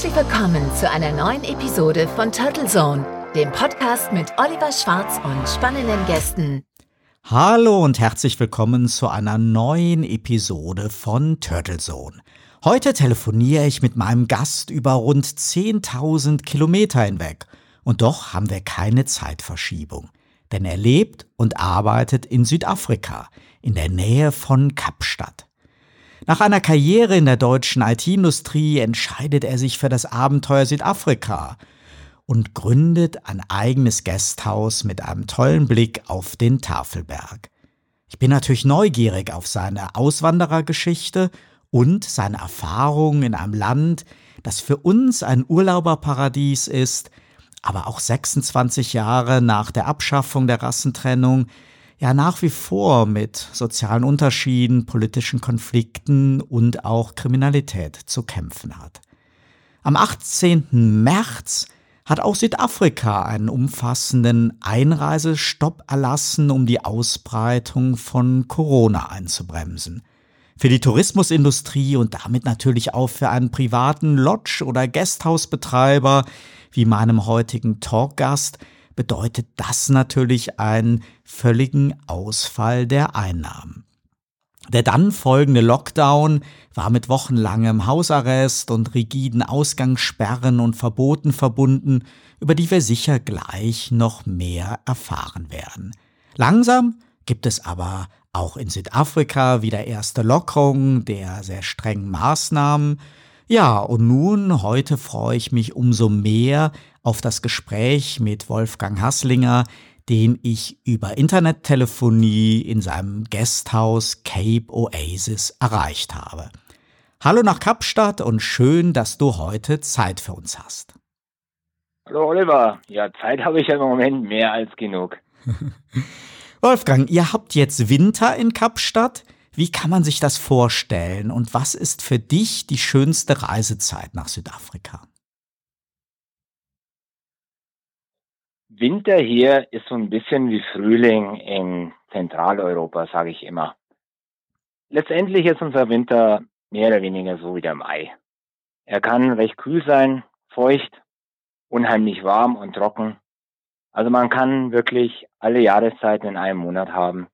Herzlich willkommen zu einer neuen Episode von Turtle Zone, dem Podcast mit Oliver Schwarz und spannenden Gästen. Hallo und herzlich willkommen zu einer neuen Episode von Turtle Zone. Heute telefoniere ich mit meinem Gast über rund 10.000 Kilometer hinweg. Und doch haben wir keine Zeitverschiebung. Denn er lebt und arbeitet in Südafrika, in der Nähe von Kapstadt. Nach einer Karriere in der deutschen IT-Industrie entscheidet er sich für das Abenteuer Südafrika und gründet ein eigenes Gasthaus mit einem tollen Blick auf den Tafelberg. Ich bin natürlich neugierig auf seine Auswanderergeschichte und seine Erfahrungen in einem Land, das für uns ein Urlauberparadies ist, aber auch 26 Jahre nach der Abschaffung der Rassentrennung ja nach wie vor mit sozialen Unterschieden, politischen Konflikten und auch Kriminalität zu kämpfen hat. Am 18. März hat auch Südafrika einen umfassenden Einreisestopp erlassen, um die Ausbreitung von Corona einzubremsen. Für die Tourismusindustrie und damit natürlich auch für einen privaten Lodge- oder Gasthausbetreiber wie meinem heutigen Talkgast bedeutet das natürlich einen völligen Ausfall der Einnahmen. Der dann folgende Lockdown war mit wochenlangem Hausarrest und rigiden Ausgangssperren und Verboten verbunden, über die wir sicher gleich noch mehr erfahren werden. Langsam gibt es aber auch in Südafrika wieder erste Lockerungen der sehr strengen Maßnahmen. Ja, und nun, heute freue ich mich umso mehr, auf das Gespräch mit Wolfgang Hasslinger, den ich über Internettelefonie in seinem Gasthaus Cape Oasis erreicht habe. Hallo nach Kapstadt und schön, dass du heute Zeit für uns hast. Hallo Oliver, ja, Zeit habe ich ja im Moment mehr als genug. Wolfgang, ihr habt jetzt Winter in Kapstadt. Wie kann man sich das vorstellen und was ist für dich die schönste Reisezeit nach Südafrika? Winter hier ist so ein bisschen wie Frühling in Zentraleuropa, sage ich immer. Letztendlich ist unser Winter mehr oder weniger so wie der Mai. Er kann recht kühl sein, feucht, unheimlich warm und trocken. Also man kann wirklich alle Jahreszeiten in einem Monat haben.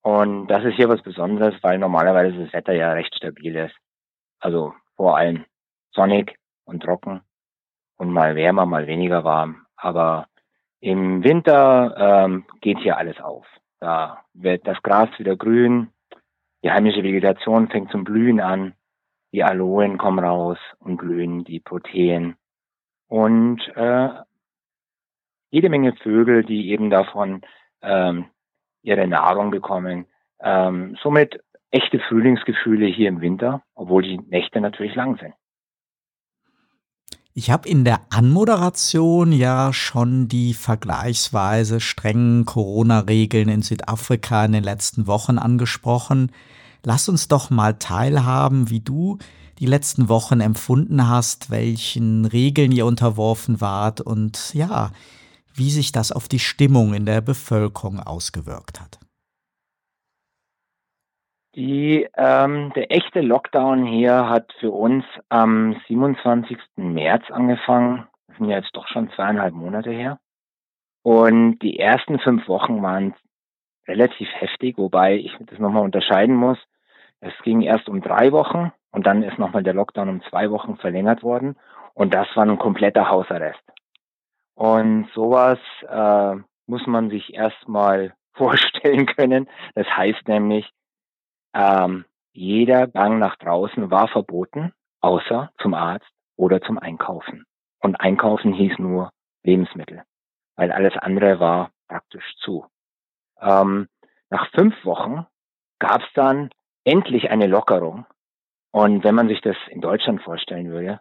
Und das ist hier was Besonderes, weil normalerweise das Wetter ja recht stabil ist. Also vor allem sonnig und trocken und mal wärmer, mal weniger warm. Aber im Winter ähm, geht hier alles auf. Da wird das Gras wieder grün, die heimische Vegetation fängt zum Blühen an, die Aloen kommen raus und blühen, die Proteen und äh, jede Menge Vögel, die eben davon ähm, ihre Nahrung bekommen. Ähm, somit echte Frühlingsgefühle hier im Winter, obwohl die Nächte natürlich lang sind. Ich habe in der Anmoderation ja schon die vergleichsweise strengen Corona-Regeln in Südafrika in den letzten Wochen angesprochen. Lass uns doch mal teilhaben, wie du die letzten Wochen empfunden hast, welchen Regeln ihr unterworfen wart und ja, wie sich das auf die Stimmung in der Bevölkerung ausgewirkt hat. Die, ähm, der echte Lockdown hier hat für uns am 27. März angefangen. Das sind ja jetzt doch schon zweieinhalb Monate her. Und die ersten fünf Wochen waren relativ heftig, wobei ich das nochmal unterscheiden muss. Es ging erst um drei Wochen und dann ist nochmal der Lockdown um zwei Wochen verlängert worden. Und das war ein kompletter Hausarrest. Und sowas äh, muss man sich erstmal vorstellen können. Das heißt nämlich, ähm, jeder Gang nach draußen war verboten, außer zum Arzt oder zum Einkaufen. Und Einkaufen hieß nur Lebensmittel, weil alles andere war praktisch zu. Ähm, nach fünf Wochen gab es dann endlich eine Lockerung. Und wenn man sich das in Deutschland vorstellen würde,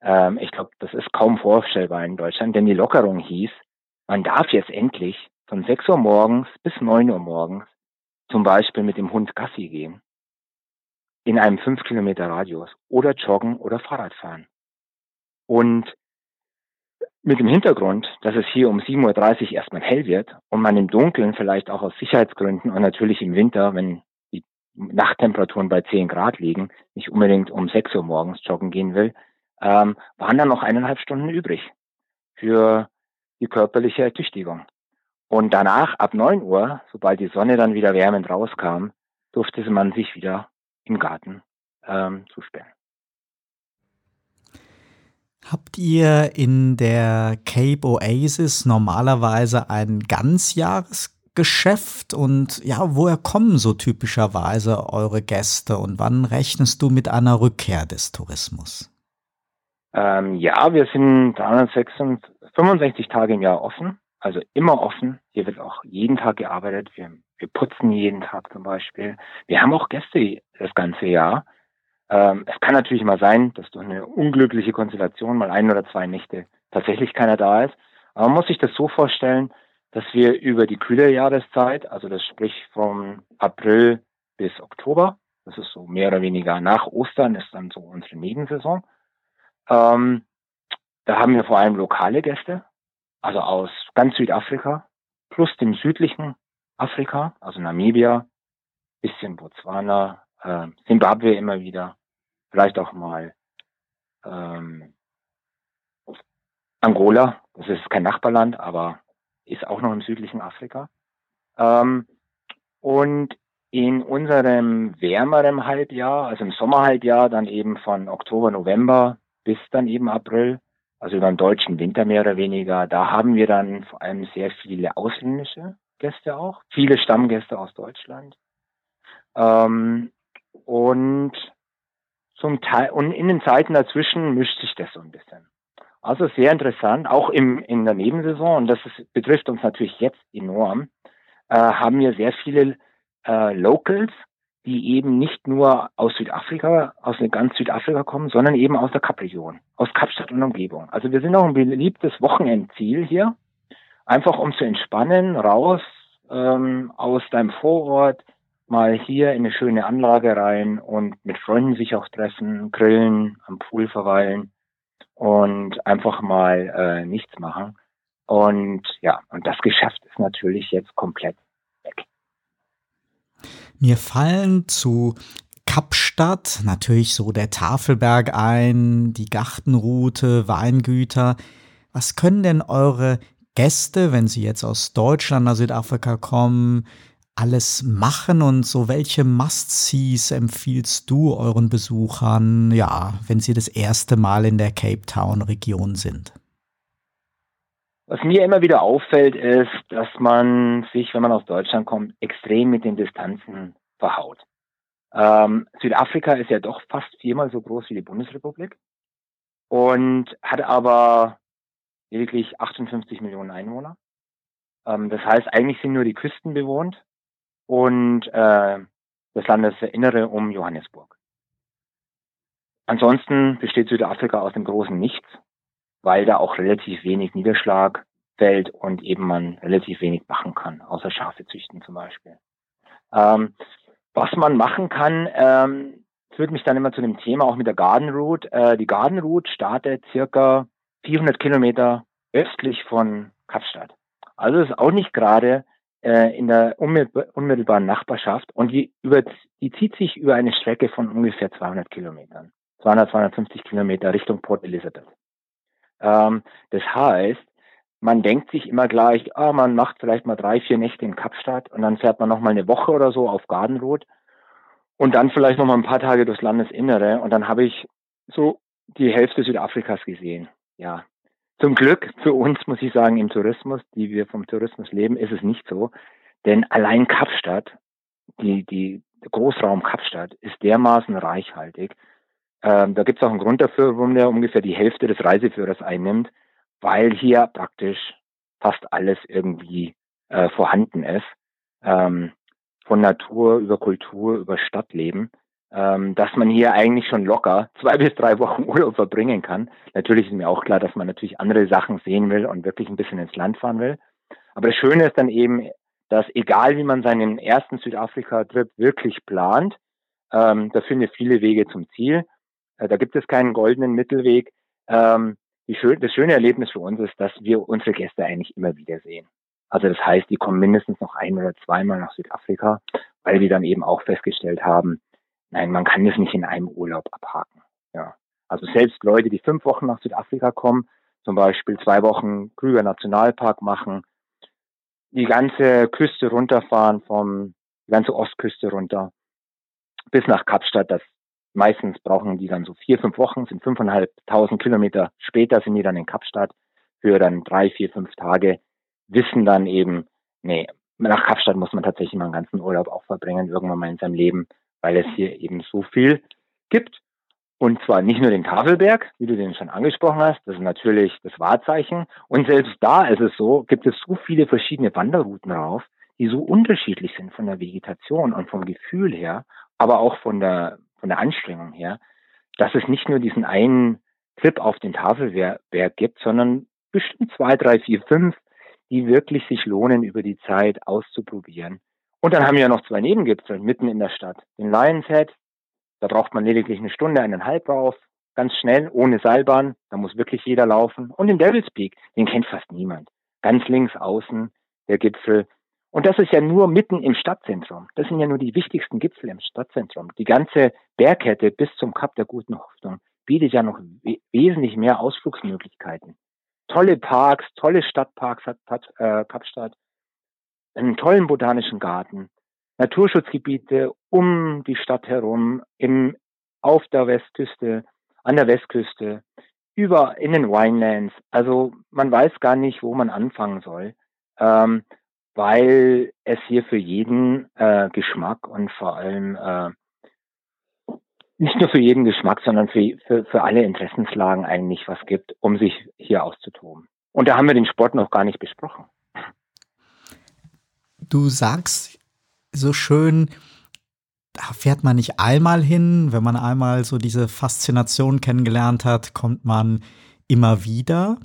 ähm, ich glaube, das ist kaum vorstellbar in Deutschland, denn die Lockerung hieß, man darf jetzt endlich von 6 Uhr morgens bis 9 Uhr morgens zum Beispiel mit dem Hund Gassi gehen, in einem 5 Kilometer Radius oder joggen oder Fahrrad fahren. Und mit dem Hintergrund, dass es hier um 7.30 Uhr erstmal hell wird und man im Dunkeln vielleicht auch aus Sicherheitsgründen und natürlich im Winter, wenn die Nachttemperaturen bei 10 Grad liegen, nicht unbedingt um 6 Uhr morgens joggen gehen will, ähm, waren dann noch eineinhalb Stunden übrig für die körperliche Ertüchtigung. Und danach, ab neun Uhr, sobald die Sonne dann wieder wärmend rauskam, durfte man sich wieder im Garten ähm, zusperren. Habt ihr in der Cape Oasis normalerweise ein Ganzjahresgeschäft und ja, woher kommen so typischerweise eure Gäste und wann rechnest du mit einer Rückkehr des Tourismus? Ähm, ja, wir sind 365 Tage im Jahr offen, also immer offen. Hier wird auch jeden Tag gearbeitet. Wir, wir putzen jeden Tag zum Beispiel. Wir haben auch Gäste das ganze Jahr. Ähm, es kann natürlich mal sein, dass durch eine unglückliche Konstellation mal ein oder zwei Nächte tatsächlich keiner da ist. Aber man muss sich das so vorstellen, dass wir über die kühle Jahreszeit, also das sprich vom April bis Oktober, das ist so mehr oder weniger nach Ostern, ist dann so unsere Nebensaison. Ähm, da haben wir vor allem lokale Gäste, also aus ganz Südafrika, plus dem südlichen Afrika, also Namibia, bisschen Botswana, äh, Zimbabwe immer wieder, vielleicht auch mal ähm, Angola, das ist kein Nachbarland, aber ist auch noch im südlichen Afrika. Ähm, und in unserem wärmeren Halbjahr, also im Sommerhalbjahr, dann eben von Oktober, November bis dann eben April, also über den deutschen Winter mehr oder weniger, da haben wir dann vor allem sehr viele ausländische Gäste auch, viele Stammgäste aus Deutschland. Ähm, und zum Teil, und in den Zeiten dazwischen mischt sich das so ein bisschen. Also sehr interessant, auch im, in der Nebensaison, und das ist, betrifft uns natürlich jetzt enorm, äh, haben wir sehr viele äh, Locals, die eben nicht nur aus Südafrika, aus ganz Südafrika kommen, sondern eben aus der Kapregion, aus Kapstadt und Umgebung. Also wir sind auch ein beliebtes Wochenendziel hier, einfach um zu entspannen, raus ähm, aus deinem Vorort, mal hier in eine schöne Anlage rein und mit Freunden sich auch treffen, grillen, am Pool verweilen und einfach mal äh, nichts machen. Und ja, und das Geschäft ist natürlich jetzt komplett. Mir fallen zu Kapstadt natürlich so der Tafelberg ein, die Gartenroute, Weingüter. Was können denn eure Gäste, wenn sie jetzt aus Deutschland nach Südafrika kommen, alles machen und so welche Must-Sees empfiehlst du euren Besuchern, ja, wenn sie das erste Mal in der Cape Town Region sind? Was mir immer wieder auffällt, ist, dass man sich, wenn man aus Deutschland kommt, extrem mit den Distanzen verhaut. Ähm, Südafrika ist ja doch fast viermal so groß wie die Bundesrepublik und hat aber lediglich 58 Millionen Einwohner. Ähm, das heißt, eigentlich sind nur die Küsten bewohnt und äh, das Landesinnere um Johannesburg. Ansonsten besteht Südafrika aus dem großen Nichts, weil da auch relativ wenig Niederschlag fällt und eben man relativ wenig machen kann, außer Schafe züchten zum Beispiel. Ähm, was man machen kann, ähm, führt mich dann immer zu dem Thema auch mit der Garden Route. Äh, die Garden Route startet circa 400 Kilometer östlich von Kapstadt. Also ist auch nicht gerade äh, in der unmittelbaren Nachbarschaft und die, über, die zieht sich über eine Strecke von ungefähr 200 Kilometern. 200, 250 Kilometer Richtung Port Elizabeth. Ähm, das heißt, man denkt sich immer gleich, ah, man macht vielleicht mal drei, vier Nächte in Kapstadt und dann fährt man noch mal eine Woche oder so auf Garden Road und dann vielleicht noch mal ein paar Tage durchs Landesinnere und dann habe ich so die Hälfte Südafrikas gesehen. Ja, zum Glück für uns, muss ich sagen, im Tourismus, die wir vom Tourismus leben, ist es nicht so. Denn allein Kapstadt, die, die Großraum Kapstadt ist dermaßen reichhaltig. Ähm, da gibt es auch einen Grund dafür, warum der ungefähr die Hälfte des Reiseführers einnimmt, weil hier praktisch fast alles irgendwie äh, vorhanden ist. Ähm, von Natur über Kultur, über Stadtleben ähm, dass man hier eigentlich schon locker zwei bis drei Wochen Urlaub verbringen kann. Natürlich ist mir auch klar, dass man natürlich andere Sachen sehen will und wirklich ein bisschen ins Land fahren will. Aber das Schöne ist dann eben, dass egal wie man seinen ersten Südafrika-Trip wirklich plant, ähm, da findet viele Wege zum Ziel. Äh, da gibt es keinen goldenen Mittelweg. Ähm, schön, das schöne Erlebnis für uns ist, dass wir unsere Gäste eigentlich immer wieder sehen. Also das heißt, die kommen mindestens noch ein oder zweimal nach Südafrika, weil wir dann eben auch festgestellt haben, Nein, man kann das nicht in einem Urlaub abhaken. Ja. Also selbst Leute, die fünf Wochen nach Südafrika kommen, zum Beispiel zwei Wochen Krüger Nationalpark machen, die ganze Küste runterfahren, vom die ganze Ostküste runter bis nach Kapstadt. Das meistens brauchen die dann so vier, fünf Wochen, sind fünfeinhalbtausend Kilometer später sind die dann in Kapstadt für dann drei, vier, fünf Tage, wissen dann eben, nee, nach Kapstadt muss man tatsächlich mal einen ganzen Urlaub auch verbringen, irgendwann mal in seinem Leben, weil es hier eben so viel gibt. Und zwar nicht nur den Tafelberg, wie du den schon angesprochen hast, das ist natürlich das Wahrzeichen. Und selbst da ist es so, gibt es so viele verschiedene Wanderrouten drauf, die so unterschiedlich sind von der Vegetation und vom Gefühl her, aber auch von der, von der Anstrengung her, dass es nicht nur diesen einen Trip auf den Tafelberg gibt, sondern bestimmt zwei, drei, vier, fünf, die wirklich sich lohnen, über die Zeit auszuprobieren. Und dann haben wir ja noch zwei Nebengipfel mitten in der Stadt. Den Lions Head, da braucht man lediglich eine Stunde, eineinhalb rauf, ganz schnell, ohne Seilbahn, da muss wirklich jeder laufen. Und den Devil's Peak, den kennt fast niemand. Ganz links außen, der Gipfel. Und das ist ja nur mitten im Stadtzentrum. Das sind ja nur die wichtigsten Gipfel im Stadtzentrum. Die ganze Bergkette bis zum Kap der Guten Hoffnung bietet ja noch we wesentlich mehr Ausflugsmöglichkeiten tolle Parks, tolle Stadtparks hat, hat äh, Kapstadt, einen tollen botanischen Garten, Naturschutzgebiete um die Stadt herum, im, auf der Westküste, an der Westküste, über in den Winelands. Also man weiß gar nicht, wo man anfangen soll, ähm, weil es hier für jeden äh, Geschmack und vor allem äh, nicht nur für jeden Geschmack, sondern für, für, für alle Interessenslagen eigentlich was gibt, um sich hier auszutoben. Und da haben wir den Sport noch gar nicht besprochen. Du sagst so schön, da fährt man nicht einmal hin. Wenn man einmal so diese Faszination kennengelernt hat, kommt man immer wieder.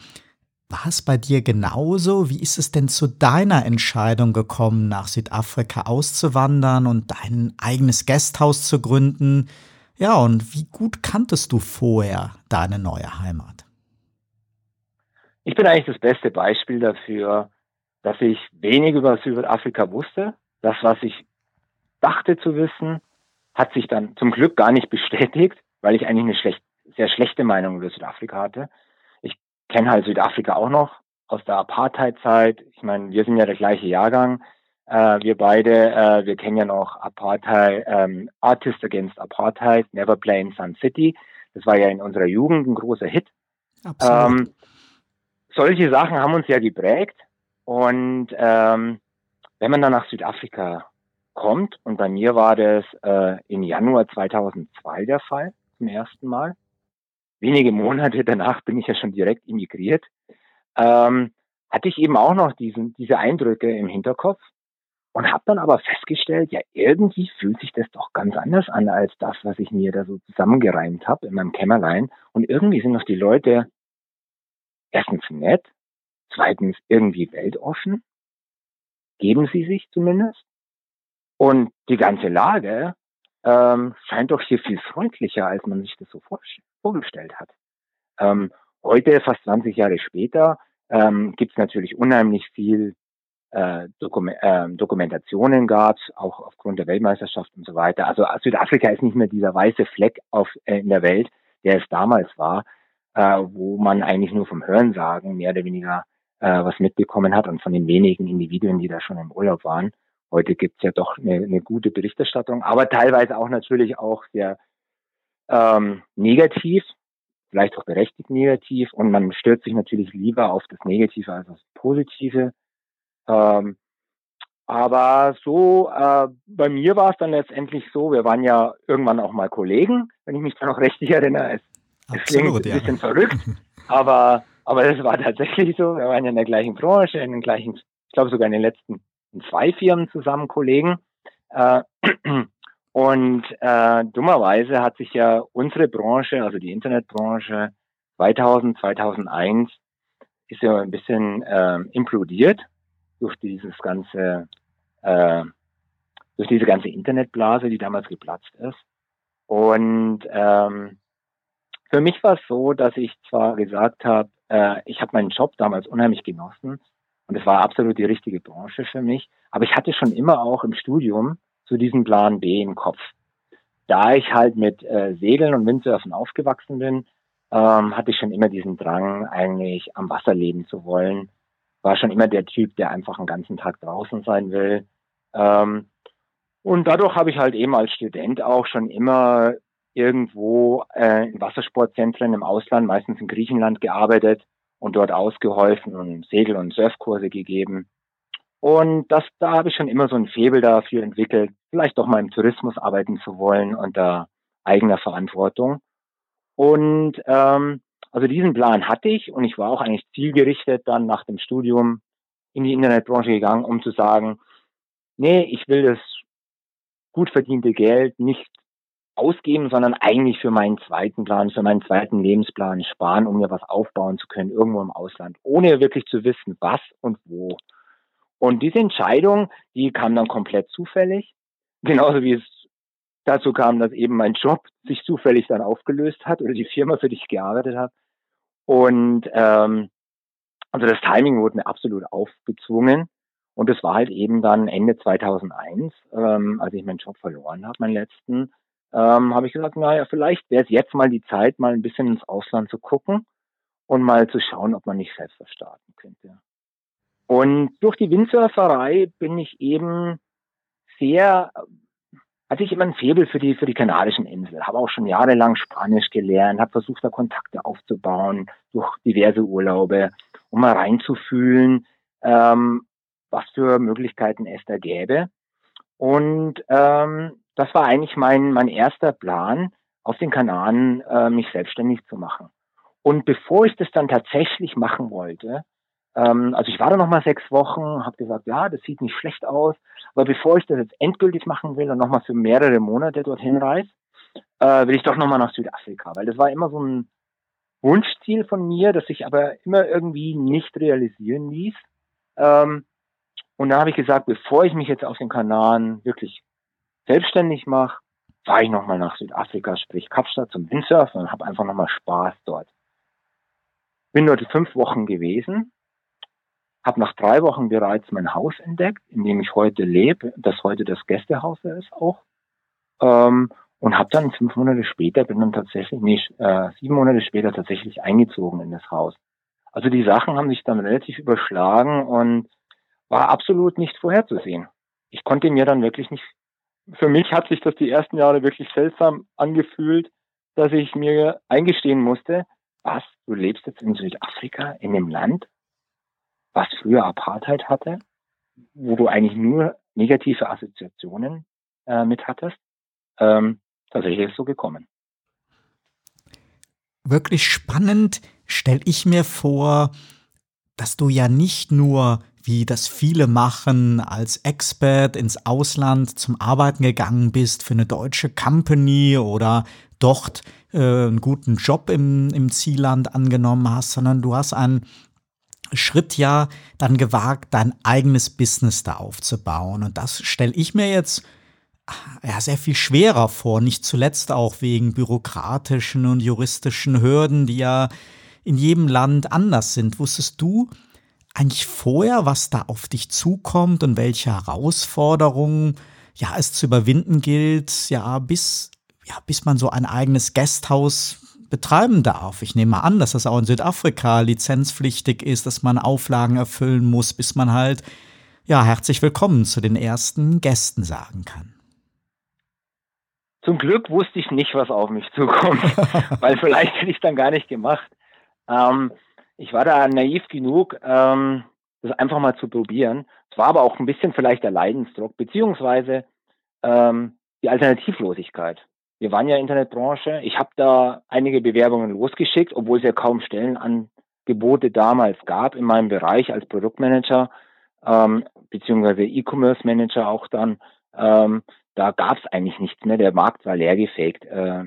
War es bei dir genauso? Wie ist es denn zu deiner Entscheidung gekommen, nach Südafrika auszuwandern und dein eigenes Gasthaus zu gründen? Ja, und wie gut kanntest du vorher deine neue Heimat? Ich bin eigentlich das beste Beispiel dafür, dass ich wenig über Südafrika wusste. Das, was ich dachte zu wissen, hat sich dann zum Glück gar nicht bestätigt, weil ich eigentlich eine schlecht, sehr schlechte Meinung über Südafrika hatte. Ich kenne halt Südafrika auch noch aus der Apartheid-Zeit. Ich meine, wir sind ja der gleiche Jahrgang. Äh, wir beide, äh, wir kennen ja noch Apartheid, ähm, Artist Against Apartheid, Never Play in Sun City. Das war ja in unserer Jugend ein großer Hit. Ähm, solche Sachen haben uns ja geprägt. Und ähm, wenn man dann nach Südafrika kommt, und bei mir war das äh, im Januar 2002 der Fall, zum ersten Mal. Wenige Monate danach bin ich ja schon direkt emigriert. Ähm, hatte ich eben auch noch diesen, diese Eindrücke im Hinterkopf und habe dann aber festgestellt, ja, irgendwie fühlt sich das doch ganz anders an als das, was ich mir da so zusammengereimt habe in meinem Kämmerlein. Und irgendwie sind doch die Leute erstens nett, zweitens irgendwie weltoffen, geben sie sich zumindest. Und die ganze Lage ähm, scheint doch hier viel freundlicher, als man sich das so vorgestellt hat. Ähm, heute, fast 20 Jahre später, ähm, gibt es natürlich unheimlich viel äh, Dokum äh, Dokumentationen gab, auch aufgrund der Weltmeisterschaft und so weiter. Also Südafrika ist nicht mehr dieser weiße Fleck auf, äh, in der Welt, der es damals war, äh, wo man eigentlich nur vom Hörensagen mehr oder weniger äh, was mitbekommen hat und von den wenigen Individuen, die da schon im Urlaub waren. Heute gibt's ja doch eine, eine gute Berichterstattung, aber teilweise auch natürlich auch sehr ähm, negativ, vielleicht auch berechtigt negativ. Und man stürzt sich natürlich lieber auf das Negative als auf das Positive. Ähm, aber so, äh, bei mir war es dann letztendlich so, wir waren ja irgendwann auch mal Kollegen, wenn ich mich da noch richtig erinnere. Es, es klingt ein bisschen ja. verrückt, aber, aber das war tatsächlich so. Wir waren ja in der gleichen Branche, in den gleichen, ich glaube sogar in den letzten zwei Firmen zusammen Kollegen. Äh, und äh, dummerweise hat sich ja unsere Branche, also die Internetbranche, 2000, 2001 ist ja ein bisschen äh, implodiert durch dieses ganze, äh, durch diese ganze Internetblase, die damals geplatzt ist. Und ähm, für mich war es so, dass ich zwar gesagt habe, äh, ich habe meinen Job damals unheimlich genossen und es war absolut die richtige Branche für mich, aber ich hatte schon immer auch im Studium so diesen Plan B im Kopf. Da ich halt mit äh, Segeln und Windsurfen aufgewachsen bin, ähm, hatte ich schon immer diesen Drang, eigentlich am Wasser leben zu wollen. War schon immer der Typ, der einfach einen ganzen Tag draußen sein will. Ähm, und dadurch habe ich halt eben als Student auch schon immer irgendwo äh, in Wassersportzentren im Ausland, meistens in Griechenland gearbeitet und dort ausgeholfen und Segel- und Surfkurse gegeben. Und das, da habe ich schon immer so ein Febel dafür entwickelt, vielleicht doch mal im Tourismus arbeiten zu wollen unter eigener Verantwortung. Und ähm, also diesen Plan hatte ich und ich war auch eigentlich zielgerichtet dann nach dem Studium in die Internetbranche gegangen, um zu sagen, nee, ich will das gut verdiente Geld nicht ausgeben, sondern eigentlich für meinen zweiten Plan, für meinen zweiten Lebensplan sparen, um mir was aufbauen zu können, irgendwo im Ausland, ohne wirklich zu wissen, was und wo. Und diese Entscheidung, die kam dann komplett zufällig, genauso wie es dazu kam, dass eben mein Job sich zufällig dann aufgelöst hat oder die Firma, für die ich gearbeitet habe. Und ähm, also das Timing wurde mir absolut aufgezwungen. Und es war halt eben dann Ende 2001, ähm, als ich meinen Job verloren habe, meinen letzten, ähm, habe ich gesagt, naja, vielleicht wäre es jetzt mal die Zeit, mal ein bisschen ins Ausland zu gucken und mal zu schauen, ob man nicht selbst was starten könnte. Und durch die Windsurferei bin ich eben sehr, hatte ich immer ein Febel für die, für die kanadischen Inseln, habe auch schon jahrelang Spanisch gelernt, habe versucht, da Kontakte aufzubauen durch diverse Urlaube, um mal reinzufühlen, ähm, was für Möglichkeiten es da gäbe. Und ähm, das war eigentlich mein, mein erster Plan, auf den Kanaren äh, mich selbstständig zu machen. Und bevor ich das dann tatsächlich machen wollte, ähm, also ich war da noch mal sechs Wochen, habe gesagt, ja, das sieht nicht schlecht aus, aber bevor ich das jetzt endgültig machen will und noch mal für mehrere Monate dorthin reise, äh, will ich doch noch mal nach Südafrika, weil das war immer so ein Wunschziel von mir, das sich aber immer irgendwie nicht realisieren ließ. Ähm, und da habe ich gesagt, bevor ich mich jetzt auf den Kanaren wirklich selbstständig mache, fahre ich nochmal nach Südafrika, sprich Kapstadt zum Windsurfen und habe einfach nochmal Spaß dort. Bin dort fünf Wochen gewesen, habe nach drei Wochen bereits mein Haus entdeckt, in dem ich heute lebe, das heute das Gästehaus ist auch. Ähm, und habe dann fünf Monate später, bin dann tatsächlich, nee, äh, sieben Monate später tatsächlich eingezogen in das Haus. Also die Sachen haben sich dann relativ überschlagen und war absolut nicht vorherzusehen. Ich konnte mir dann wirklich nicht für mich hat sich das die ersten Jahre wirklich seltsam angefühlt, dass ich mir eingestehen musste, was, du lebst jetzt in Südafrika, in einem Land, was früher Apartheid hatte, wo du eigentlich nur negative Assoziationen äh, mit hattest. Ähm, tatsächlich ist so gekommen. Wirklich spannend stelle ich mir vor, dass du ja nicht nur wie das viele machen, als Expert ins Ausland zum Arbeiten gegangen bist für eine deutsche Company oder dort äh, einen guten Job im, im Zielland angenommen hast, sondern du hast einen Schritt ja dann gewagt, dein eigenes Business da aufzubauen. Und das stelle ich mir jetzt ja, sehr viel schwerer vor, nicht zuletzt auch wegen bürokratischen und juristischen Hürden, die ja in jedem Land anders sind. Wusstest du, eigentlich vorher, was da auf dich zukommt und welche Herausforderungen ja es zu überwinden gilt, ja, bis, ja, bis man so ein eigenes Gasthaus betreiben darf. Ich nehme an, dass das auch in Südafrika lizenzpflichtig ist, dass man Auflagen erfüllen muss, bis man halt, ja, herzlich willkommen zu den ersten Gästen sagen kann. Zum Glück wusste ich nicht, was auf mich zukommt, weil vielleicht hätte ich es dann gar nicht gemacht. Ähm, ich war da naiv genug, ähm, das einfach mal zu probieren. Es war aber auch ein bisschen vielleicht der Leidensdruck, beziehungsweise ähm, die Alternativlosigkeit. Wir waren ja Internetbranche. Ich habe da einige Bewerbungen losgeschickt, obwohl es ja kaum Stellenangebote damals gab in meinem Bereich als Produktmanager, ähm, beziehungsweise E-Commerce Manager auch dann. Ähm, da gab es eigentlich nichts mehr. Der Markt war leergefegt. Äh,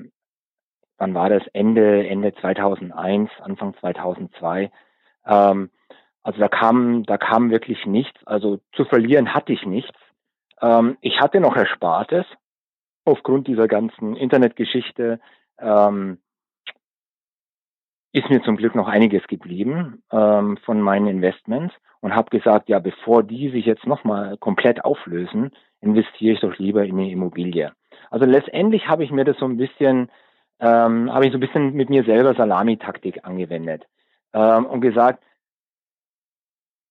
wann war das? Ende, Ende 2001, Anfang 2002. Ähm, also da kam, da kam wirklich nichts. Also zu verlieren hatte ich nichts. Ähm, ich hatte noch Erspartes aufgrund dieser ganzen Internetgeschichte. Ähm, ist mir zum Glück noch einiges geblieben ähm, von meinen Investments und habe gesagt, ja, bevor die sich jetzt nochmal komplett auflösen, investiere ich doch lieber in eine Immobilie. Also letztendlich habe ich mir das so ein bisschen ähm, habe ich so ein bisschen mit mir selber Salamitaktik angewendet ähm, und gesagt,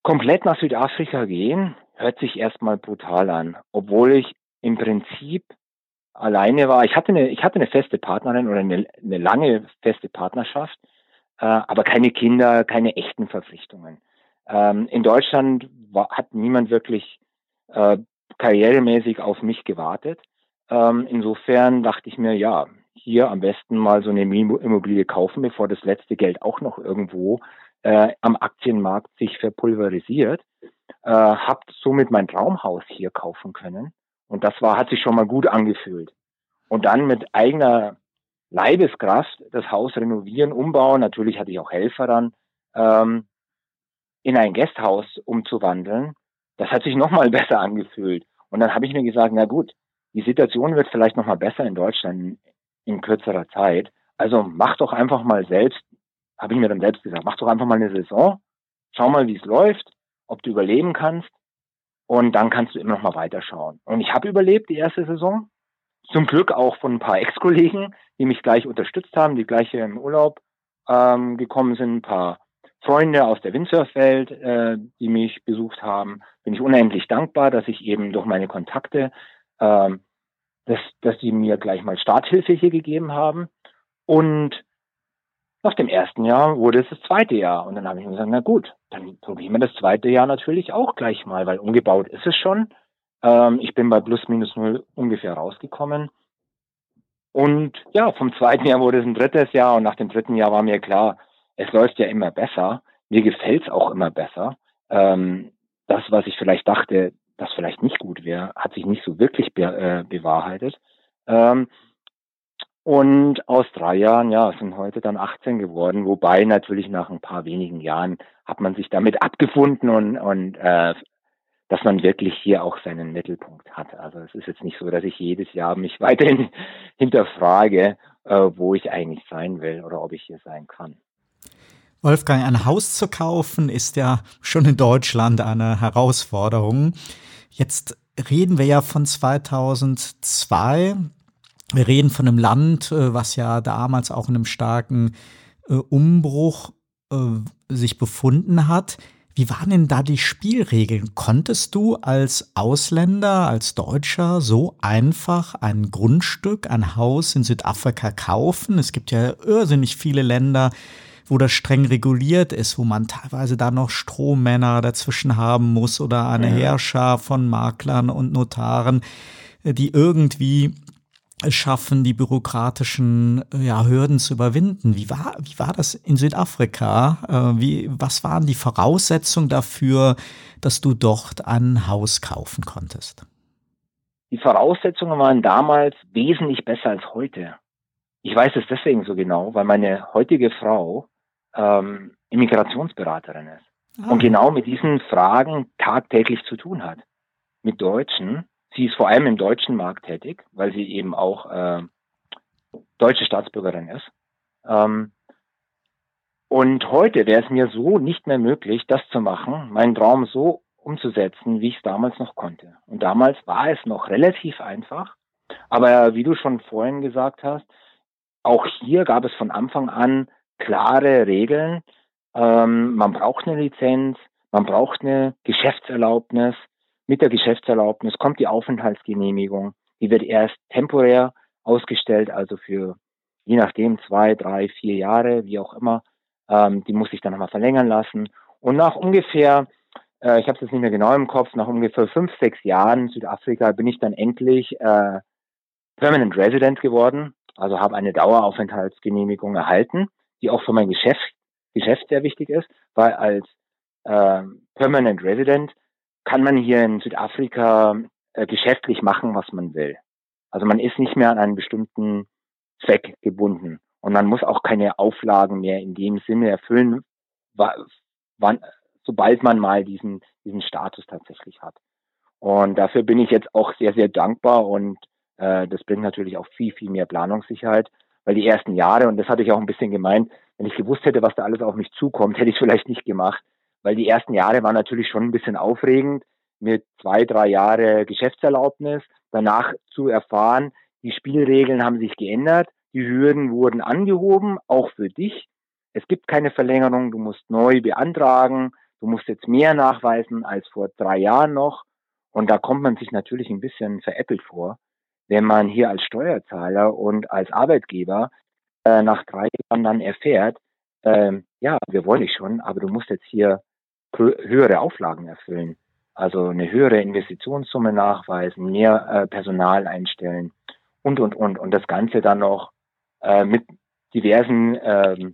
komplett nach Südafrika gehen, hört sich erstmal brutal an, obwohl ich im Prinzip alleine war. Ich hatte eine, ich hatte eine feste Partnerin oder eine, eine lange feste Partnerschaft, äh, aber keine Kinder, keine echten Verpflichtungen. Ähm, in Deutschland war, hat niemand wirklich äh, karrieremäßig auf mich gewartet. Ähm, insofern dachte ich mir, ja, hier am besten mal so eine Immobilie kaufen, bevor das letzte Geld auch noch irgendwo äh, am Aktienmarkt sich verpulverisiert. Äh, hab somit mein Traumhaus hier kaufen können. Und das war, hat sich schon mal gut angefühlt. Und dann mit eigener Leibeskraft das Haus renovieren, umbauen. Natürlich hatte ich auch Helfer dann, ähm, in ein Gasthaus umzuwandeln. Das hat sich nochmal besser angefühlt. Und dann habe ich mir gesagt, na gut, die Situation wird vielleicht nochmal besser in Deutschland in kürzerer Zeit. Also mach doch einfach mal selbst, habe ich mir dann selbst gesagt, mach doch einfach mal eine Saison, schau mal, wie es läuft, ob du überleben kannst und dann kannst du immer noch mal weiterschauen. Und ich habe überlebt die erste Saison, zum Glück auch von ein paar Ex-Kollegen, die mich gleich unterstützt haben, die gleich hier im Urlaub ähm, gekommen sind, ein paar Freunde aus der Windsurfwelt, äh, die mich besucht haben, bin ich unendlich dankbar, dass ich eben durch meine Kontakte ähm, dass, dass die mir gleich mal Starthilfe hier gegeben haben. Und nach dem ersten Jahr wurde es das zweite Jahr. Und dann habe ich mir gesagt, na gut, dann probieren wir das zweite Jahr natürlich auch gleich mal, weil umgebaut ist es schon. Ähm, ich bin bei plus minus null ungefähr rausgekommen. Und ja, vom zweiten Jahr wurde es ein drittes Jahr und nach dem dritten Jahr war mir klar, es läuft ja immer besser. Mir gefällt es auch immer besser. Ähm, das, was ich vielleicht dachte, das vielleicht nicht gut wäre, hat sich nicht so wirklich be äh, bewahrheitet. Ähm, und aus drei Jahren, ja, sind heute dann 18 geworden, wobei natürlich nach ein paar wenigen Jahren hat man sich damit abgefunden und, und äh, dass man wirklich hier auch seinen Mittelpunkt hat. Also es ist jetzt nicht so, dass ich jedes Jahr mich weiterhin hinterfrage, äh, wo ich eigentlich sein will oder ob ich hier sein kann. Wolfgang, ein Haus zu kaufen ist ja schon in Deutschland eine Herausforderung. Jetzt reden wir ja von 2002. Wir reden von einem Land, äh, was ja damals auch in einem starken äh, Umbruch äh, sich befunden hat. Wie waren denn da die Spielregeln? Konntest du als Ausländer, als Deutscher so einfach ein Grundstück, ein Haus in Südafrika kaufen? Es gibt ja irrsinnig viele Länder, wo das streng reguliert ist, wo man teilweise da noch Strohmänner dazwischen haben muss oder eine ja. Herrscher von Maklern und Notaren, die irgendwie schaffen, die bürokratischen ja, Hürden zu überwinden. Wie war, wie war das in Südafrika? Äh, wie, was waren die Voraussetzungen dafür, dass du dort ein Haus kaufen konntest? Die Voraussetzungen waren damals wesentlich besser als heute. Ich weiß es deswegen so genau, weil meine heutige Frau ähm, Immigrationsberaterin ist ah. und genau mit diesen Fragen tagtäglich zu tun hat. Mit Deutschen. Sie ist vor allem im deutschen Markt tätig, weil sie eben auch äh, deutsche Staatsbürgerin ist. Ähm, und heute wäre es mir so nicht mehr möglich, das zu machen, meinen Traum so umzusetzen, wie ich es damals noch konnte. Und damals war es noch relativ einfach. Aber wie du schon vorhin gesagt hast, auch hier gab es von Anfang an klare Regeln. Ähm, man braucht eine Lizenz, man braucht eine Geschäftserlaubnis. Mit der Geschäftserlaubnis kommt die Aufenthaltsgenehmigung. Die wird erst temporär ausgestellt, also für je nachdem zwei, drei, vier Jahre, wie auch immer. Ähm, die muss ich dann nochmal verlängern lassen. Und nach ungefähr, äh, ich habe es jetzt nicht mehr genau im Kopf, nach ungefähr fünf, sechs Jahren Südafrika bin ich dann endlich äh, Permanent Resident geworden, also habe eine Daueraufenthaltsgenehmigung erhalten die auch für mein Geschäft, Geschäft sehr wichtig ist, weil als äh, Permanent Resident kann man hier in Südafrika äh, geschäftlich machen, was man will. Also man ist nicht mehr an einen bestimmten Zweck gebunden und man muss auch keine Auflagen mehr in dem Sinne erfüllen, wann, sobald man mal diesen, diesen Status tatsächlich hat. Und dafür bin ich jetzt auch sehr, sehr dankbar und äh, das bringt natürlich auch viel, viel mehr Planungssicherheit, weil die ersten Jahre, und das hatte ich auch ein bisschen gemeint, wenn ich gewusst hätte, was da alles auf mich zukommt, hätte ich es vielleicht nicht gemacht. Weil die ersten Jahre waren natürlich schon ein bisschen aufregend, mit zwei, drei Jahre Geschäftserlaubnis, danach zu erfahren, die Spielregeln haben sich geändert. Die Hürden wurden angehoben, auch für dich. Es gibt keine Verlängerung, du musst neu beantragen, du musst jetzt mehr nachweisen als vor drei Jahren noch. Und da kommt man sich natürlich ein bisschen veräppelt vor, wenn man hier als Steuerzahler und als Arbeitgeber äh, nach drei Jahren dann erfährt, ähm, ja, wir wollen dich schon, aber du musst jetzt hier höhere Auflagen erfüllen. Also eine höhere Investitionssumme nachweisen, mehr äh, Personal einstellen und, und, und. Und das Ganze dann noch äh, mit diversen ähm,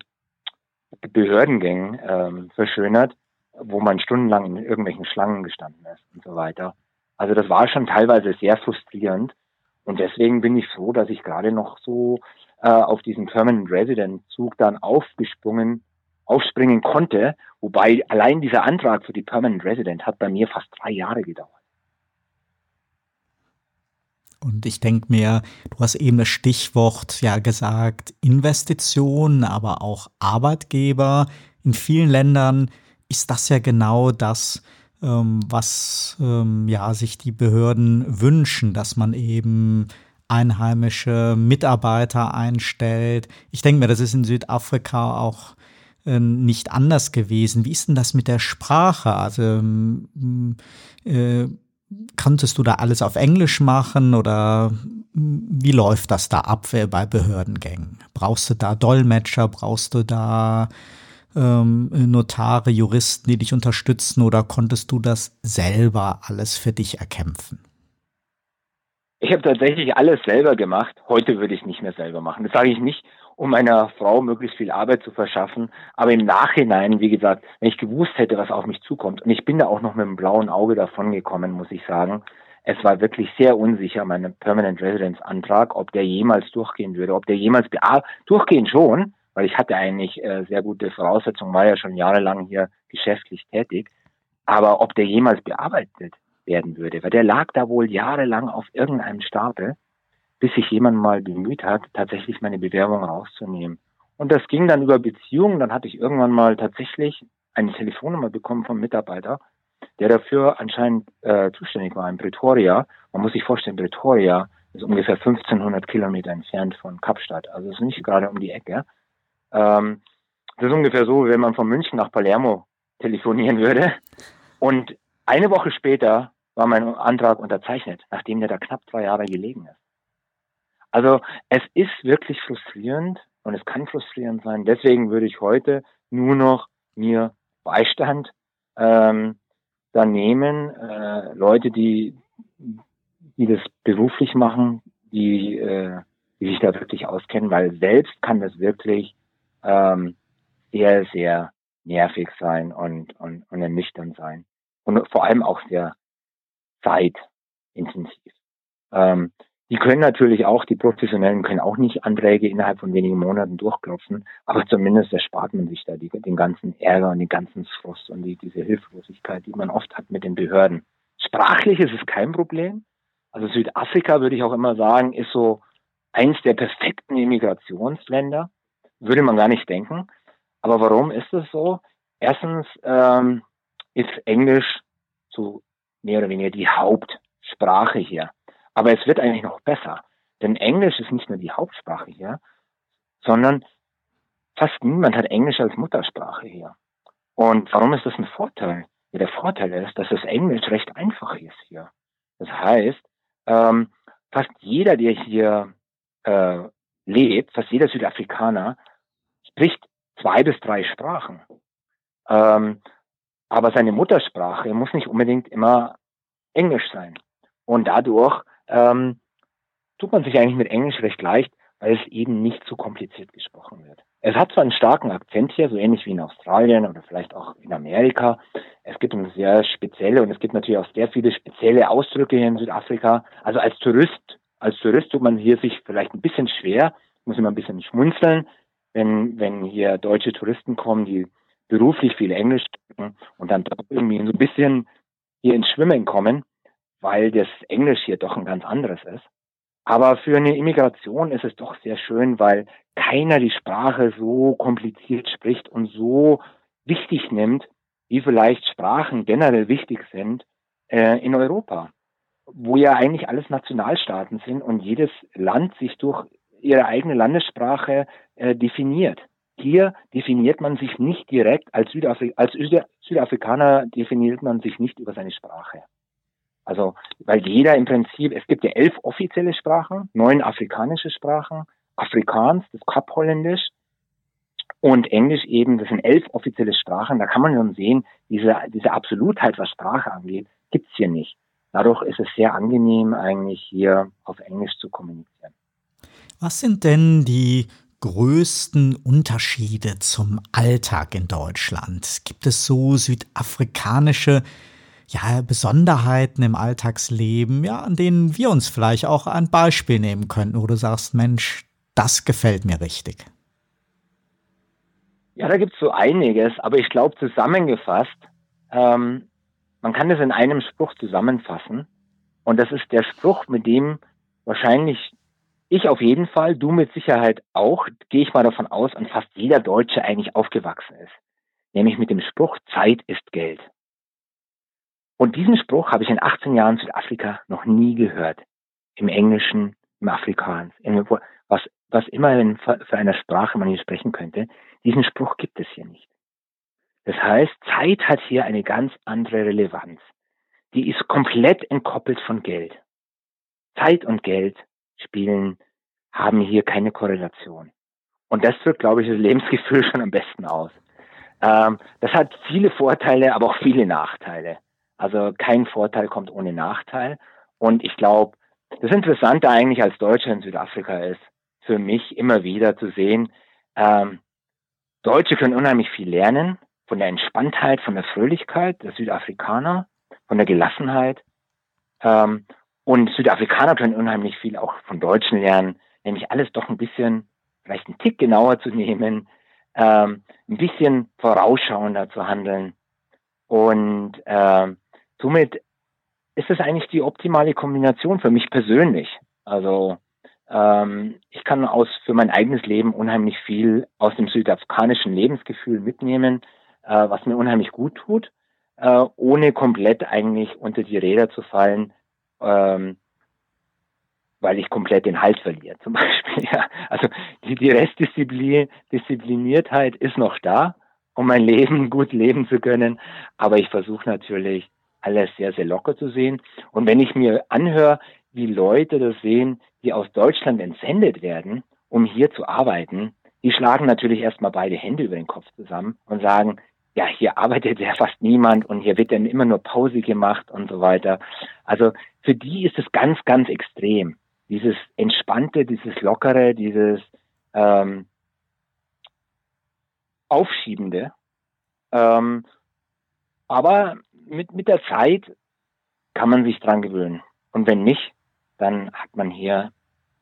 Behördengängen ähm, verschönert, wo man stundenlang in irgendwelchen Schlangen gestanden ist und so weiter. Also das war schon teilweise sehr frustrierend. Und deswegen bin ich froh, dass ich gerade noch so äh, auf diesen Permanent Resident Zug dann aufgesprungen, aufspringen konnte. Wobei allein dieser Antrag für die Permanent Resident hat bei mir fast drei Jahre gedauert. Und ich denke mir, du hast eben das Stichwort ja gesagt, Investitionen, aber auch Arbeitgeber. In vielen Ländern ist das ja genau das, ähm, was ähm, ja sich die Behörden wünschen, dass man eben einheimische Mitarbeiter einstellt. Ich denke mir, das ist in Südafrika auch äh, nicht anders gewesen. Wie ist denn das mit der Sprache? Also ähm, äh, konntest du da alles auf Englisch machen oder wie läuft das da ab bei Behördengängen? Brauchst du da Dolmetscher? Brauchst du da ähm, Notare, Juristen, die dich unterstützen oder konntest du das selber alles für dich erkämpfen? Ich habe tatsächlich alles selber gemacht. Heute würde ich nicht mehr selber machen. Das sage ich nicht, um meiner Frau möglichst viel Arbeit zu verschaffen. Aber im Nachhinein, wie gesagt, wenn ich gewusst hätte, was auf mich zukommt, und ich bin da auch noch mit einem blauen Auge davon gekommen, muss ich sagen. Es war wirklich sehr unsicher, mein Permanent Residence Antrag, ob der jemals durchgehen würde, ob der jemals durchgehen schon, weil ich hatte eigentlich äh, sehr gute Voraussetzungen, war ja schon jahrelang hier geschäftlich tätig. Aber ob der jemals bearbeitet werden würde, weil der lag da wohl jahrelang auf irgendeinem Stapel, bis sich jemand mal bemüht hat, tatsächlich meine Bewerbung rauszunehmen. Und das ging dann über Beziehungen. Dann hatte ich irgendwann mal tatsächlich eine Telefonnummer bekommen vom Mitarbeiter, der dafür anscheinend äh, zuständig war in Pretoria. Man muss sich vorstellen, Pretoria ist ungefähr 1500 Kilometer entfernt von Kapstadt. Also ist nicht gerade um die Ecke. Ähm, das ist ungefähr so, wenn man von München nach Palermo telefonieren würde. Und eine Woche später war mein Antrag unterzeichnet, nachdem der da knapp zwei Jahre gelegen ist. Also es ist wirklich frustrierend und es kann frustrierend sein. Deswegen würde ich heute nur noch mir Beistand ähm, da nehmen, äh, Leute, die, die das beruflich machen, die, äh, die sich da wirklich auskennen, weil selbst kann das wirklich ähm, sehr, sehr nervig sein und, und, und ernüchternd sein. Und vor allem auch sehr zeitintensiv. Ähm, die können natürlich auch, die Professionellen können auch nicht Anträge innerhalb von wenigen Monaten durchklopfen, aber zumindest erspart man sich da die, den ganzen Ärger und den ganzen Frust und die, diese Hilflosigkeit, die man oft hat mit den Behörden. Sprachlich ist es kein Problem. Also Südafrika, würde ich auch immer sagen, ist so eins der perfekten Immigrationsländer. Würde man gar nicht denken. Aber warum ist das so? Erstens ähm, ist Englisch so mehr oder weniger die Hauptsprache hier. Aber es wird eigentlich noch besser. Denn Englisch ist nicht nur die Hauptsprache hier, sondern fast niemand hat Englisch als Muttersprache hier. Und warum ist das ein Vorteil? Ja, der Vorteil ist, dass das Englisch recht einfach ist hier. Das heißt, ähm, fast jeder, der hier äh, lebt, fast jeder Südafrikaner, spricht zwei bis drei Sprachen. Ähm, aber seine Muttersprache muss nicht unbedingt immer Englisch sein. Und dadurch ähm, tut man sich eigentlich mit Englisch recht leicht, weil es eben nicht so kompliziert gesprochen wird. Es hat zwar einen starken Akzent hier, so ähnlich wie in Australien oder vielleicht auch in Amerika. Es gibt eine sehr spezielle und es gibt natürlich auch sehr viele spezielle Ausdrücke hier in Südafrika. Also als Tourist, als Tourist tut man hier sich vielleicht ein bisschen schwer, muss immer ein bisschen schmunzeln, wenn, wenn hier deutsche Touristen kommen, die beruflich viel Englisch sprechen und dann irgendwie so ein bisschen hier ins Schwimmen kommen, weil das Englisch hier doch ein ganz anderes ist. Aber für eine Immigration ist es doch sehr schön, weil keiner die Sprache so kompliziert spricht und so wichtig nimmt, wie vielleicht Sprachen generell wichtig sind äh, in Europa, wo ja eigentlich alles Nationalstaaten sind und jedes Land sich durch ihre eigene Landessprache äh, definiert. Hier definiert man sich nicht direkt, als, Südafri als Südafrikaner definiert man sich nicht über seine Sprache. Also, weil jeder im Prinzip, es gibt ja elf offizielle Sprachen, neun afrikanische Sprachen, Afrikaans, das Kapholländisch und Englisch eben, das sind elf offizielle Sprachen. Da kann man schon sehen, diese, diese Absolutheit, was Sprache angeht, gibt's hier nicht. Dadurch ist es sehr angenehm, eigentlich hier auf Englisch zu kommunizieren. Was sind denn die größten Unterschiede zum Alltag in Deutschland? Gibt es so südafrikanische ja, Besonderheiten im Alltagsleben, ja, an denen wir uns vielleicht auch ein Beispiel nehmen könnten, wo du sagst, Mensch, das gefällt mir richtig? Ja, da gibt es so einiges, aber ich glaube zusammengefasst, ähm, man kann das in einem Spruch zusammenfassen. Und das ist der Spruch, mit dem wahrscheinlich ich auf jeden Fall, du mit Sicherheit auch, gehe ich mal davon aus, an fast jeder Deutsche eigentlich aufgewachsen ist. Nämlich mit dem Spruch, Zeit ist Geld. Und diesen Spruch habe ich in 18 Jahren Südafrika noch nie gehört. Im Englischen, im Afrikaans, was, was immer für eine Sprache man hier sprechen könnte. Diesen Spruch gibt es hier nicht. Das heißt, Zeit hat hier eine ganz andere Relevanz. Die ist komplett entkoppelt von Geld. Zeit und Geld spielen, haben hier keine Korrelation. Und das drückt, glaube ich, das Lebensgefühl schon am besten aus. Ähm, das hat viele Vorteile, aber auch viele Nachteile. Also kein Vorteil kommt ohne Nachteil. Und ich glaube, das Interessante eigentlich als Deutscher in Südafrika ist, für mich immer wieder zu sehen, ähm, Deutsche können unheimlich viel lernen von der Entspanntheit, von der Fröhlichkeit der Südafrikaner, von der Gelassenheit. Ähm, und Südafrikaner können unheimlich viel auch von Deutschen lernen, nämlich alles doch ein bisschen, vielleicht einen Tick genauer zu nehmen, ähm, ein bisschen vorausschauender zu handeln. Und ähm, somit ist es eigentlich die optimale Kombination für mich persönlich. Also ähm, ich kann aus für mein eigenes Leben unheimlich viel aus dem südafrikanischen Lebensgefühl mitnehmen, äh, was mir unheimlich gut tut, äh, ohne komplett eigentlich unter die Räder zu fallen, ähm, weil ich komplett den Halt verliere, zum Beispiel. Ja. Also die, die Restdiszipliniertheit ist noch da, um mein Leben gut leben zu können, aber ich versuche natürlich alles sehr, sehr locker zu sehen. Und wenn ich mir anhöre, wie Leute das sehen, die aus Deutschland entsendet werden, um hier zu arbeiten, die schlagen natürlich erstmal beide Hände über den Kopf zusammen und sagen, ja, hier arbeitet ja fast niemand und hier wird dann immer nur Pause gemacht und so weiter. Also für die ist es ganz, ganz extrem. Dieses Entspannte, dieses Lockere, dieses ähm, Aufschiebende. Ähm, aber mit, mit der Zeit kann man sich dran gewöhnen. Und wenn nicht, dann hat man hier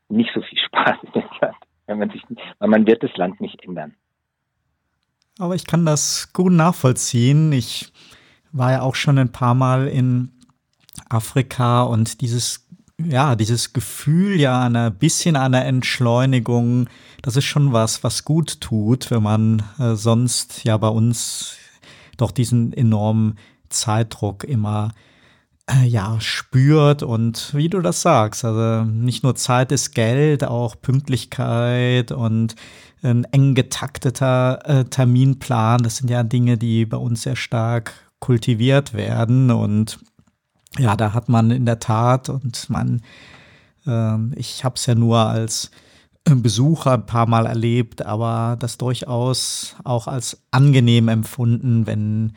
nicht so viel Spaß in dem Land, wenn man sich, weil man wird das Land nicht ändern. Aber ich kann das gut nachvollziehen. Ich war ja auch schon ein paar Mal in Afrika und dieses, ja, dieses Gefühl ja einer bisschen einer Entschleunigung, das ist schon was, was gut tut, wenn man äh, sonst ja bei uns doch diesen enormen Zeitdruck immer äh, ja, spürt und wie du das sagst, also nicht nur Zeit ist Geld, auch Pünktlichkeit und ein eng getakteter äh, Terminplan. Das sind ja Dinge, die bei uns sehr stark kultiviert werden. Und ja, da hat man in der Tat, und man, äh, ich habe es ja nur als Besucher ein paar Mal erlebt, aber das durchaus auch als angenehm empfunden, wenn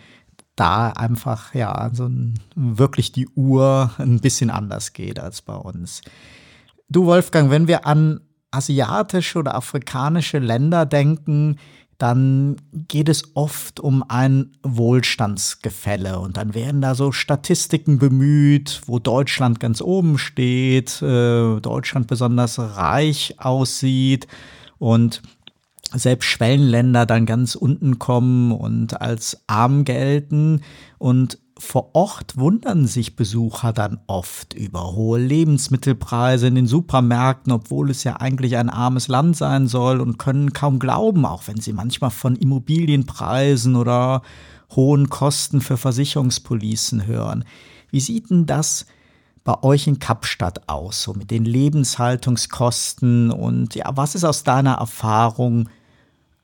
da einfach ja so wirklich die Uhr ein bisschen anders geht als bei uns. Du Wolfgang, wenn wir an asiatische oder afrikanische Länder denken, dann geht es oft um ein Wohlstandsgefälle und dann werden da so Statistiken bemüht, wo Deutschland ganz oben steht, äh, Deutschland besonders reich aussieht und selbst Schwellenländer dann ganz unten kommen und als arm gelten und vor Ort wundern sich Besucher dann oft über hohe Lebensmittelpreise in den Supermärkten, obwohl es ja eigentlich ein armes Land sein soll und können kaum glauben, auch wenn sie manchmal von Immobilienpreisen oder hohen Kosten für Versicherungspolicen hören. Wie sieht denn das bei euch in Kapstadt aus, so mit den Lebenshaltungskosten und ja, was ist aus deiner Erfahrung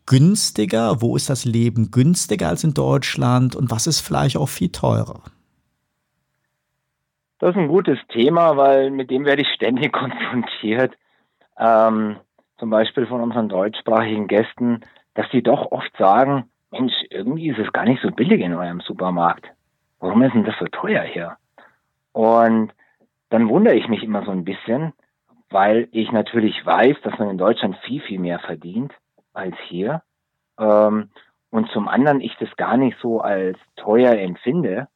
günstiger? Wo ist das Leben günstiger als in Deutschland und was ist vielleicht auch viel teurer? Das ist ein gutes Thema, weil mit dem werde ich ständig konfrontiert. Ähm, zum Beispiel von unseren deutschsprachigen Gästen, dass die doch oft sagen, Mensch, irgendwie ist es gar nicht so billig in eurem Supermarkt. Warum ist denn das so teuer hier? Und dann wundere ich mich immer so ein bisschen, weil ich natürlich weiß, dass man in Deutschland viel, viel mehr verdient als hier. Ähm, und zum anderen ich das gar nicht so als teuer empfinde,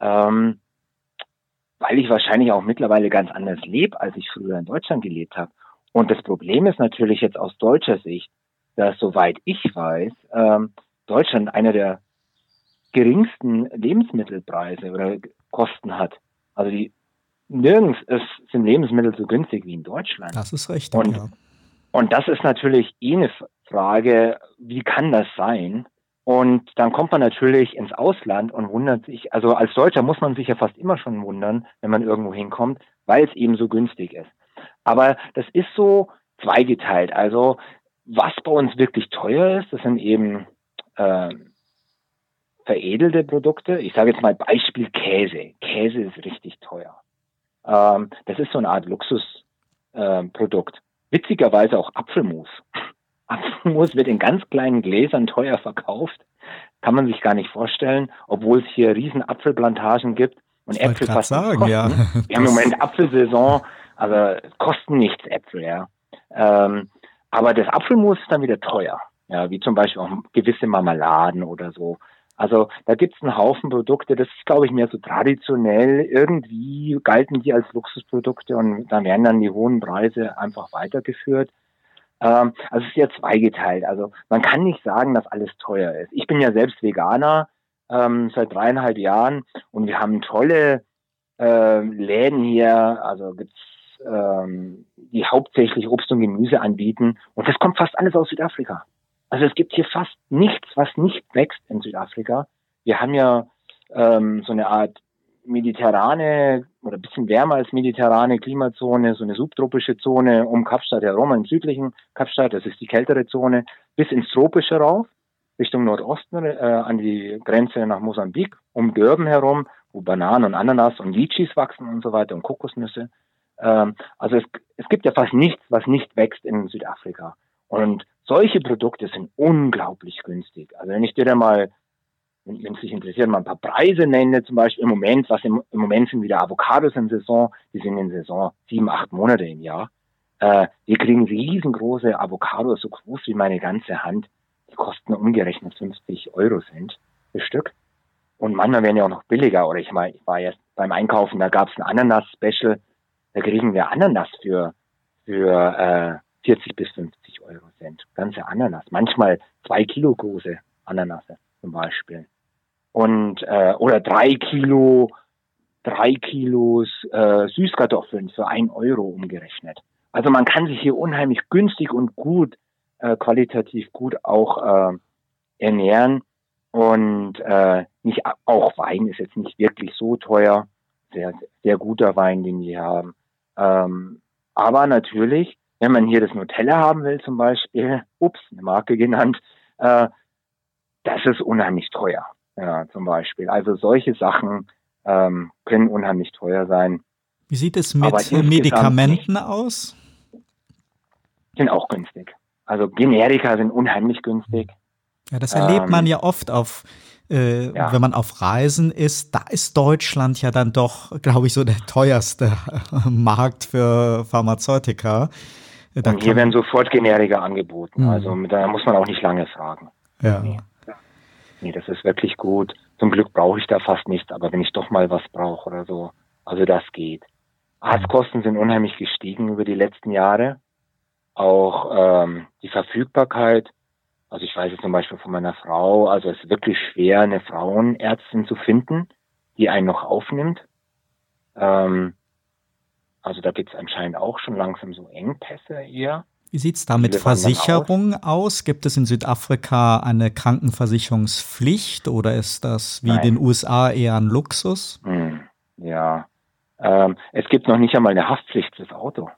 ähm, weil ich wahrscheinlich auch mittlerweile ganz anders lebe, als ich früher in Deutschland gelebt habe. Und das Problem ist natürlich jetzt aus deutscher Sicht, dass soweit ich weiß, ähm, Deutschland einer der geringsten Lebensmittelpreise oder Kosten hat. Also die nirgends ist, sind Lebensmittel so günstig wie in Deutschland. Das ist richtig, und, ja. Und das ist natürlich eh eine Frage, wie kann das sein? Und dann kommt man natürlich ins Ausland und wundert sich, also als Deutscher muss man sich ja fast immer schon wundern, wenn man irgendwo hinkommt, weil es eben so günstig ist. Aber das ist so zweigeteilt. Also was bei uns wirklich teuer ist, das sind eben äh, veredelte Produkte. Ich sage jetzt mal Beispiel Käse. Käse ist richtig teuer. Ähm, das ist so eine Art Luxusprodukt. Äh, Witzigerweise auch Apfelmus. Apfelmus wird in ganz kleinen Gläsern teuer verkauft. Kann man sich gar nicht vorstellen, obwohl es hier riesen Apfelplantagen gibt und ich Äpfel fast sagen, kosten. Ja. Wir haben im Moment Apfelsaison, also kosten nichts Äpfel, ja. Ähm, aber das Apfelmus ist dann wieder teuer. Ja, wie zum Beispiel auch gewisse Marmeladen oder so. Also da gibt es einen Haufen Produkte, das ist, glaube ich, mehr so traditionell. Irgendwie galten die als Luxusprodukte und da werden dann die hohen Preise einfach weitergeführt. Ähm, also es ist ja zweigeteilt. Also man kann nicht sagen, dass alles teuer ist. Ich bin ja selbst Veganer ähm, seit dreieinhalb Jahren und wir haben tolle äh, Läden hier, also gibt's ähm, die hauptsächlich Obst und Gemüse anbieten und das kommt fast alles aus Südafrika. Also es gibt hier fast nichts, was nicht wächst in Südafrika. Wir haben ja ähm, so eine Art mediterrane oder ein bisschen wärmer als mediterrane Klimazone, so eine subtropische Zone um Kapstadt herum, im südlichen Kapstadt, das ist die kältere Zone, bis ins Tropische rauf, Richtung Nordosten, äh, an die Grenze nach Mosambik, um Dörben herum, wo Bananen und Ananas und Litchis wachsen und so weiter und Kokosnüsse. Ähm, also es, es gibt ja fast nichts, was nicht wächst in Südafrika. Und solche Produkte sind unglaublich günstig. Also wenn ich dir da mal, wenn, es dich interessiert, mal ein paar Preise nenne, zum Beispiel im Moment, was im, im Moment sind wieder Avocados in Saison, die sind in Saison sieben, acht Monate im Jahr. Äh, wir kriegen riesengroße Avocados, so groß wie meine ganze Hand. Die kosten umgerechnet 50 Euro Cent das Stück. Und manchmal werden ja auch noch billiger. Oder ich, mal, ich war jetzt beim Einkaufen, da gab es ein Ananas-Special. Da kriegen wir Ananas für, für äh, 40 bis 50 Euro sind. Ganze Ananas. Manchmal zwei Kilo große Ananasse zum Beispiel. Und äh, oder drei Kilo, drei Kilos äh, Süßkartoffeln für ein Euro umgerechnet. Also man kann sich hier unheimlich günstig und gut, äh, qualitativ gut auch äh, ernähren. Und äh, nicht auch Wein ist jetzt nicht wirklich so teuer. Sehr, sehr guter Wein, den wir haben. Ähm, aber natürlich wenn man hier das Nutella haben will zum Beispiel, ups, eine Marke genannt, äh, das ist unheimlich teuer, ja, zum Beispiel. Also solche Sachen ähm, können unheimlich teuer sein. Wie sieht es mit Medikamenten aus? Sind auch günstig. Also Generika sind unheimlich günstig. Ja, das erlebt ähm, man ja oft auf, äh, ja. wenn man auf Reisen ist. Da ist Deutschland ja dann doch, glaube ich, so der teuerste Markt für Pharmazeutika. Da und hier werden sofort Generika angeboten. Mhm. Also da muss man auch nicht lange fragen. Ja. Nee. nee, das ist wirklich gut. Zum Glück brauche ich da fast nichts, aber wenn ich doch mal was brauche oder so, also das geht. Arztkosten sind unheimlich gestiegen über die letzten Jahre. Auch ähm, die Verfügbarkeit. Also ich weiß es zum Beispiel von meiner Frau, also es ist wirklich schwer, eine Frauenärztin zu finden, die einen noch aufnimmt. Ähm, also da gibt es anscheinend auch schon langsam so Engpässe eher. Wie sieht es da mit Versicherung aus? Gibt es in Südafrika eine Krankenversicherungspflicht oder ist das wie Nein. in den USA eher ein Luxus? Hm, ja, Ähm, es gibt noch nicht einmal eine Haftpflicht fürs Auto.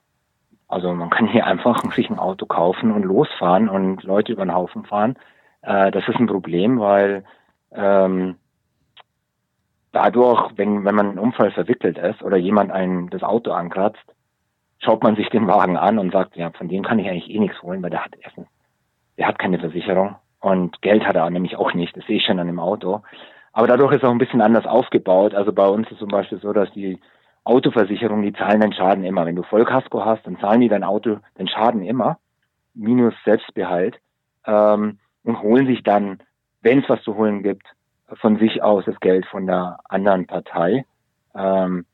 Also man kann hier einfach sich ein Auto kaufen und losfahren und Leute über den Haufen fahren. Äh, das ist ein Problem, weil ähm, dadurch, wenn, wenn man einen Unfall verwickelt ist oder jemand einen das Auto ankratzt, schaut man sich den Wagen an und sagt, ja, von dem kann ich eigentlich eh nichts holen, weil der hat Essen. Der hat keine Versicherung und Geld hat er nämlich auch nicht. Das sehe ich schon an dem Auto. Aber dadurch ist auch ein bisschen anders aufgebaut. Also bei uns ist zum Beispiel so, dass die Autoversicherung, die zahlen den Schaden immer. Wenn du Vollkasko hast, dann zahlen die dein Auto den Schaden immer, minus Selbstbehalt, ähm, und holen sich dann, wenn es was zu holen gibt, von sich aus das Geld von der anderen Partei. Ähm,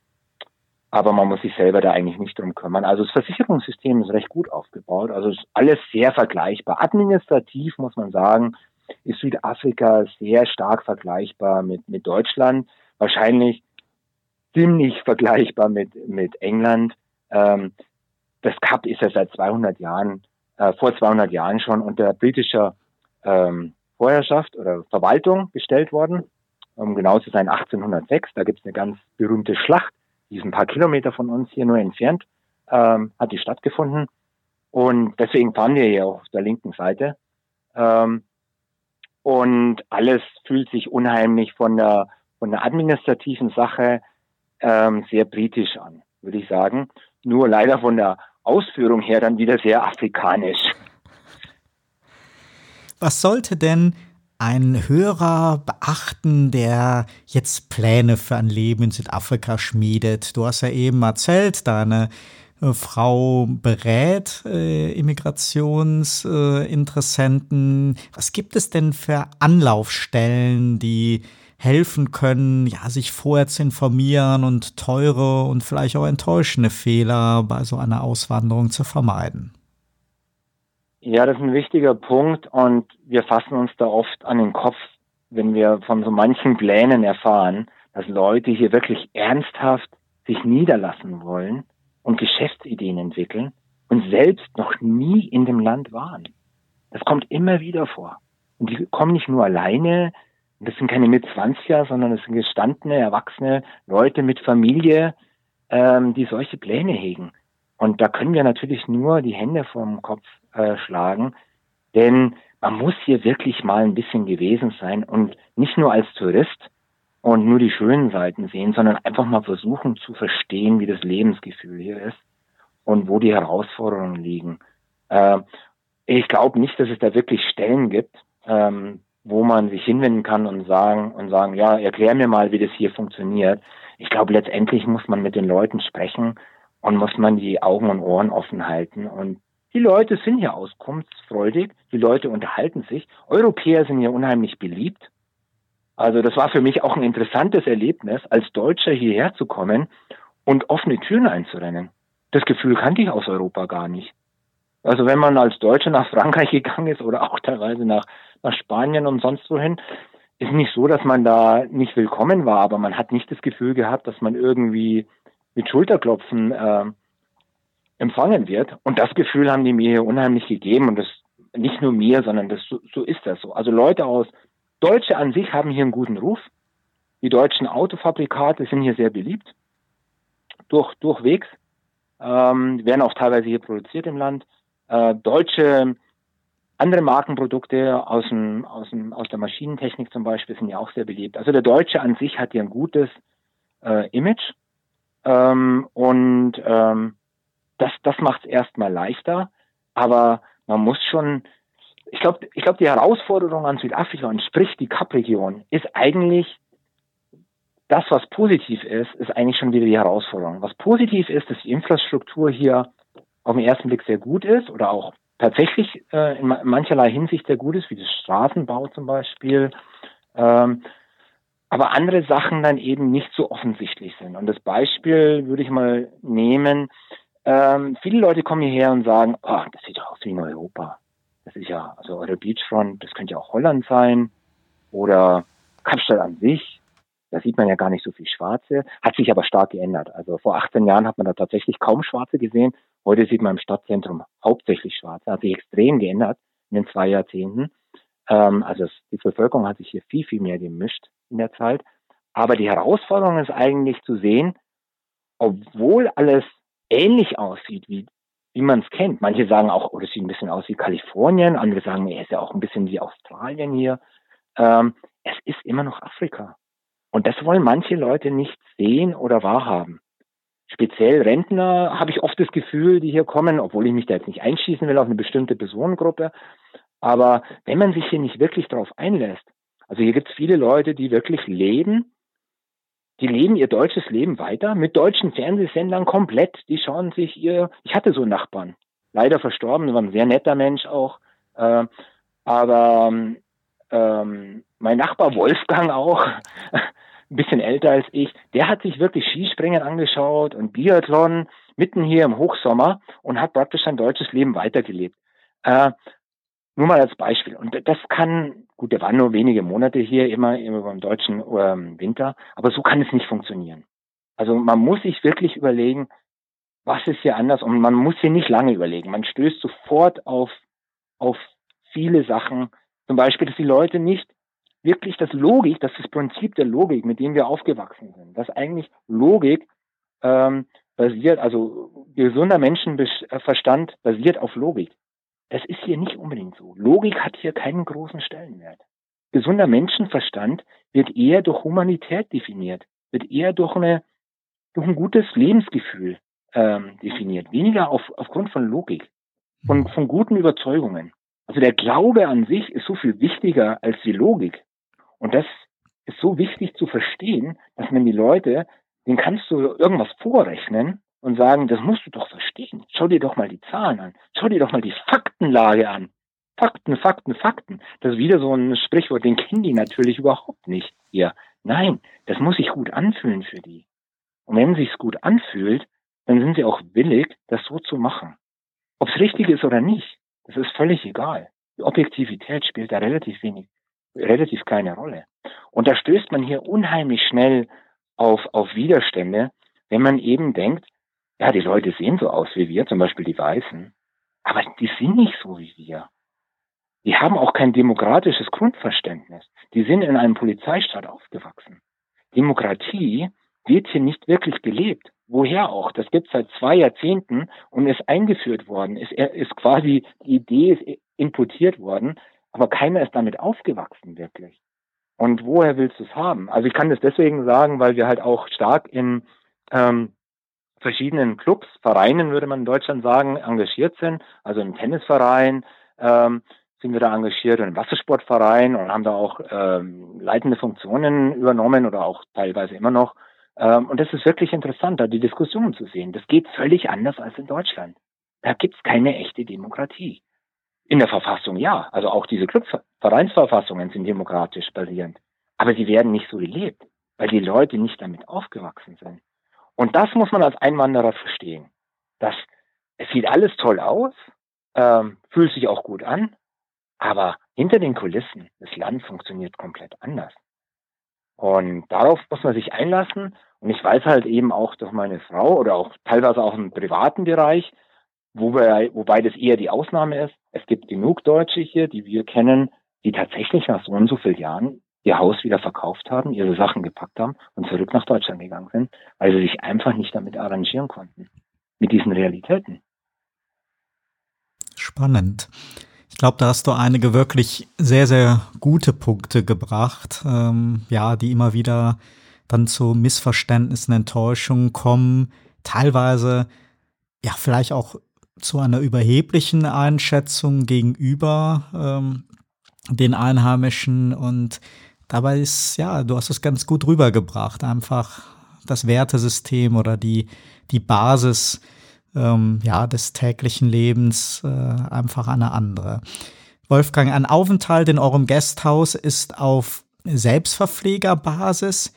aber man muss sich selber da eigentlich nicht drum kümmern. Also das Versicherungssystem ist recht gut aufgebaut. Also ist alles sehr vergleichbar. Administrativ muss man sagen, ist Südafrika sehr stark vergleichbar mit, mit Deutschland. Wahrscheinlich ziemlich vergleichbar mit, mit England. Ähm, das Cup ist ja seit 200 Jahren, äh, vor 200 Jahren schon unter britischer ähm, Vorherrschaft oder Verwaltung gestellt worden. Um genau zu sein 1806. Da gibt es eine ganz berühmte Schlacht, die ist ein paar Kilometer von uns hier nur entfernt, ähm, hat die stattgefunden. Und deswegen fahren wir hier auf der linken Seite. Ähm, und alles fühlt sich unheimlich von der, von der administrativen Sache ähm, sehr britisch an, würde ich sagen. Nur leider von der Ausführung her dann wieder sehr afrikanisch. Was sollte denn ein Hörer beachten, der jetzt Pläne für ein Leben in Südafrika schmiedet? Du hast ja eben erzählt, deine äh, Frau berät äh, Immigrationsinteressenten. Äh, Was gibt es denn für Anlaufstellen, die helfen können, ja, sich vorher zu informieren und teure und vielleicht auch enttäuschende Fehler bei so einer Auswanderung zu vermeiden? Ja, das ist ein wichtiger Punkt und wir fassen uns da oft an den Kopf, wenn wir von so manchen Plänen erfahren, dass Leute hier wirklich ernsthaft sich niederlassen wollen und Geschäftsideen entwickeln und selbst noch nie in dem Land waren. Das kommt immer wieder vor. Und die kommen nicht nur alleine, das sind keine Mitzwanziger, sondern das sind gestandene, erwachsene Leute mit Familie, ähm, die solche Pläne hegen. Und da können wir natürlich nur die Hände vom Kopf schlagen, denn man muss hier wirklich mal ein bisschen gewesen sein und nicht nur als Tourist und nur die schönen Seiten sehen, sondern einfach mal versuchen zu verstehen, wie das Lebensgefühl hier ist und wo die Herausforderungen liegen. Äh, ich glaube nicht, dass es da wirklich Stellen gibt, ähm, wo man sich hinwenden kann und sagen und sagen, ja, erklär mir mal, wie das hier funktioniert. Ich glaube, letztendlich muss man mit den Leuten sprechen und muss man die Augen und Ohren offen halten. Und die Leute sind hier auskunftsfreudig, die Leute unterhalten sich. Europäer sind hier unheimlich beliebt. Also das war für mich auch ein interessantes Erlebnis, als Deutscher hierher zu kommen und offene Türen einzurennen. Das Gefühl kannte ich aus Europa gar nicht. Also wenn man als Deutscher nach Frankreich gegangen ist oder auch teilweise nach, nach Spanien und sonst wohin, ist nicht so, dass man da nicht willkommen war, aber man hat nicht das Gefühl gehabt, dass man irgendwie mit Schulterklopfen äh, empfangen wird. Und das Gefühl haben die mir hier unheimlich gegeben. Und das nicht nur mir, sondern das, so, so ist das so. Also Leute aus, Deutsche an sich haben hier einen guten Ruf. Die deutschen Autofabrikate sind hier sehr beliebt. Durch, durchwegs. Ähm, werden auch teilweise hier produziert im Land. Äh, deutsche andere Markenprodukte aus, dem, aus, dem, aus der Maschinentechnik zum Beispiel sind ja auch sehr beliebt. Also der Deutsche an sich hat hier ein gutes äh, Image ähm, und ähm, das, das macht es erstmal leichter, aber man muss schon, ich glaube, ich glaube, die Herausforderung an Südafrika und sprich die Kap-Region ist eigentlich das, was positiv ist, ist eigentlich schon wieder die Herausforderung. Was positiv ist, dass die Infrastruktur hier auf den ersten Blick sehr gut ist oder auch tatsächlich äh, in mancherlei Hinsicht sehr gut ist, wie das Straßenbau zum Beispiel. Ähm, aber andere Sachen dann eben nicht so offensichtlich sind. Und das Beispiel würde ich mal nehmen. Ähm, viele Leute kommen hierher und sagen, oh, das sieht doch aus wie in Europa. Das ist ja, also eure Beachfront, das könnte ja auch Holland sein oder Kapstadt an sich. Da sieht man ja gar nicht so viel Schwarze, hat sich aber stark geändert. Also vor 18 Jahren hat man da tatsächlich kaum Schwarze gesehen. Heute sieht man im Stadtzentrum hauptsächlich Schwarze. Hat sich extrem geändert in den zwei Jahrzehnten. Ähm, also die Bevölkerung hat sich hier viel, viel mehr gemischt in der Zeit. Aber die Herausforderung ist eigentlich zu sehen, obwohl alles ähnlich aussieht, wie, wie man es kennt. Manche sagen auch, oh, das sieht ein bisschen aus wie Kalifornien, andere sagen, er ist ja auch ein bisschen wie Australien hier. Ähm, es ist immer noch Afrika. Und das wollen manche Leute nicht sehen oder wahrhaben. Speziell Rentner habe ich oft das Gefühl, die hier kommen, obwohl ich mich da jetzt nicht einschießen will auf eine bestimmte Personengruppe. Aber wenn man sich hier nicht wirklich darauf einlässt, also hier gibt es viele Leute, die wirklich leben, die leben ihr deutsches Leben weiter mit deutschen Fernsehsendern komplett. Die schauen sich ihr, ich hatte so einen Nachbarn, leider verstorben, war ein sehr netter Mensch auch, äh, aber ähm, mein Nachbar Wolfgang auch, ein bisschen älter als ich, der hat sich wirklich Skispringen angeschaut und Biathlon mitten hier im Hochsommer und hat praktisch sein deutsches Leben weitergelebt. Äh, nur mal als Beispiel. Und das kann, gut, der war nur wenige Monate hier, immer, immer beim deutschen ähm, Winter, aber so kann es nicht funktionieren. Also man muss sich wirklich überlegen, was ist hier anders und man muss hier nicht lange überlegen. Man stößt sofort auf, auf viele Sachen. Zum Beispiel, dass die Leute nicht wirklich das Logik, das ist das Prinzip der Logik, mit dem wir aufgewachsen sind, dass eigentlich Logik ähm, basiert, also gesunder Menschenverstand basiert auf Logik. Das ist hier nicht unbedingt so. Logik hat hier keinen großen Stellenwert. Gesunder Menschenverstand wird eher durch Humanität definiert, wird eher durch, eine, durch ein gutes Lebensgefühl ähm, definiert, weniger auf, aufgrund von Logik, von, von guten Überzeugungen. Also der Glaube an sich ist so viel wichtiger als die Logik. Und das ist so wichtig zu verstehen, dass man die Leute, denen kannst du irgendwas vorrechnen und sagen, das musst du doch verstehen. Schau dir doch mal die Zahlen an. Schau dir doch mal die Faktenlage an. Fakten, Fakten, Fakten. Das ist wieder so ein Sprichwort, den kennen die natürlich überhaupt nicht hier. Nein, das muss sich gut anfühlen für die. Und wenn sich's gut anfühlt, dann sind sie auch willig, das so zu machen. Ob es richtig ist oder nicht, das ist völlig egal. Die Objektivität spielt da relativ wenig relativ kleine Rolle. Und da stößt man hier unheimlich schnell auf, auf Widerstände, wenn man eben denkt, ja, die Leute sehen so aus wie wir, zum Beispiel die Weißen, aber die sind nicht so wie wir. Die haben auch kein demokratisches Grundverständnis. Die sind in einem Polizeistaat aufgewachsen. Demokratie wird hier nicht wirklich gelebt. Woher auch? Das gibt seit zwei Jahrzehnten und ist eingeführt worden. Ist, ist quasi, die Idee ist importiert worden. Aber keiner ist damit aufgewachsen wirklich. Und woher willst du es haben? Also ich kann das deswegen sagen, weil wir halt auch stark in ähm, verschiedenen Clubs, Vereinen würde man in Deutschland sagen, engagiert sind. Also im Tennisverein ähm, sind wir da engagiert und im Wassersportverein und haben da auch ähm, leitende Funktionen übernommen oder auch teilweise immer noch. Ähm, und das ist wirklich interessant, da die Diskussion zu sehen. Das geht völlig anders als in Deutschland. Da gibt's keine echte Demokratie. In der Verfassung ja. Also auch diese Clubvereinsverfassungen sind demokratisch basierend. Aber sie werden nicht so gelebt, weil die Leute nicht damit aufgewachsen sind. Und das muss man als Einwanderer verstehen. Das, es sieht alles toll aus, ähm, fühlt sich auch gut an, aber hinter den Kulissen, das Land funktioniert komplett anders. Und darauf muss man sich einlassen. Und ich weiß halt eben auch durch meine Frau oder auch teilweise auch im privaten Bereich, wobei, wobei das eher die Ausnahme ist. Es gibt genug Deutsche hier, die wir kennen, die tatsächlich nach so und so vielen Jahren ihr Haus wieder verkauft haben, ihre Sachen gepackt haben und zurück nach Deutschland gegangen sind, weil sie sich einfach nicht damit arrangieren konnten, mit diesen Realitäten. Spannend. Ich glaube, da hast du einige wirklich sehr, sehr gute Punkte gebracht, ähm, ja, die immer wieder dann zu Missverständnissen, Enttäuschungen kommen, teilweise ja vielleicht auch zu einer überheblichen Einschätzung gegenüber ähm, den Einheimischen und dabei ist, ja, du hast es ganz gut rübergebracht, einfach das Wertesystem oder die, die Basis ähm, ja, des täglichen Lebens äh, einfach eine andere. Wolfgang, ein Aufenthalt in eurem Gasthaus ist auf Selbstverpflegerbasis.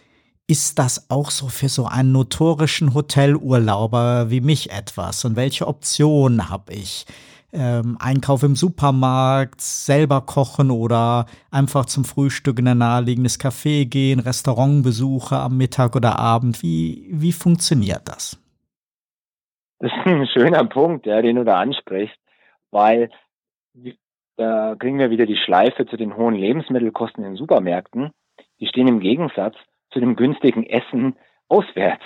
Ist das auch so für so einen notorischen Hotelurlauber wie mich etwas? Und welche Optionen habe ich? Ähm, Einkauf im Supermarkt, selber kochen oder einfach zum Frühstück in ein naheliegendes Café gehen, Restaurantbesuche am Mittag oder Abend. Wie, wie funktioniert das? Das ist ein schöner Punkt, ja, den du da ansprichst, weil da kriegen wir wieder die Schleife zu den hohen Lebensmittelkosten in den Supermärkten. Die stehen im Gegensatz zu dem günstigen Essen auswärts.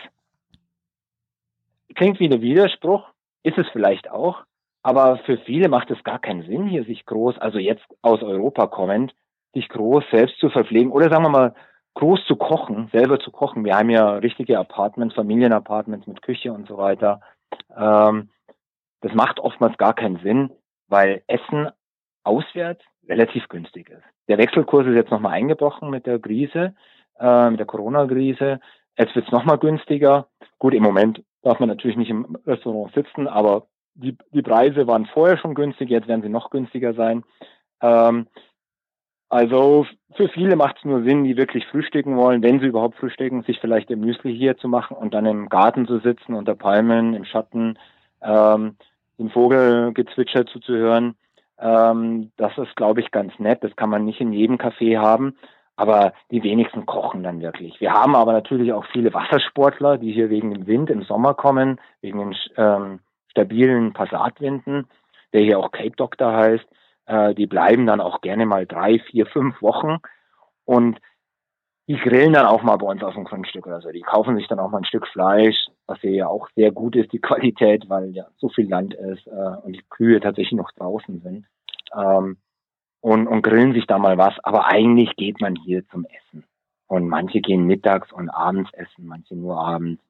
klingt wie ein Widerspruch, ist es vielleicht auch, aber für viele macht es gar keinen Sinn, hier sich groß, also jetzt aus Europa kommend, sich groß selbst zu verpflegen oder sagen wir mal groß zu kochen, selber zu kochen. Wir haben ja richtige Apartments, Familienapartments mit Küche und so weiter. Ähm, das macht oftmals gar keinen Sinn, weil Essen auswärts relativ günstig ist. Der Wechselkurs ist jetzt nochmal eingebrochen mit der Krise, äh, mit der Corona-Krise. Jetzt wird es nochmal günstiger. Gut, im Moment darf man natürlich nicht im Restaurant sitzen, aber die, die Preise waren vorher schon günstig, jetzt werden sie noch günstiger sein. Ähm, also für viele macht es nur Sinn, die wirklich frühstücken wollen, wenn sie überhaupt frühstücken, sich vielleicht im Müsli hier zu machen und dann im Garten zu sitzen, unter Palmen, im Schatten, ähm, dem Vogelgezwitscher zuzuhören. Ähm, das ist, glaube ich, ganz nett. Das kann man nicht in jedem Café haben, aber die wenigsten kochen dann wirklich. Wir haben aber natürlich auch viele Wassersportler, die hier wegen dem Wind im Sommer kommen, wegen den ähm, stabilen Passatwinden, der hier auch Cape Doctor heißt. Äh, die bleiben dann auch gerne mal drei, vier, fünf Wochen und die grillen dann auch mal bei uns auf dem Grundstück oder so. Die kaufen sich dann auch mal ein Stück Fleisch, was hier ja auch sehr gut ist, die Qualität, weil ja so viel Land ist äh, und die Kühe tatsächlich noch draußen sind. Ähm, und, und grillen sich da mal was. Aber eigentlich geht man hier zum Essen. Und manche gehen mittags und abends essen, manche nur abends.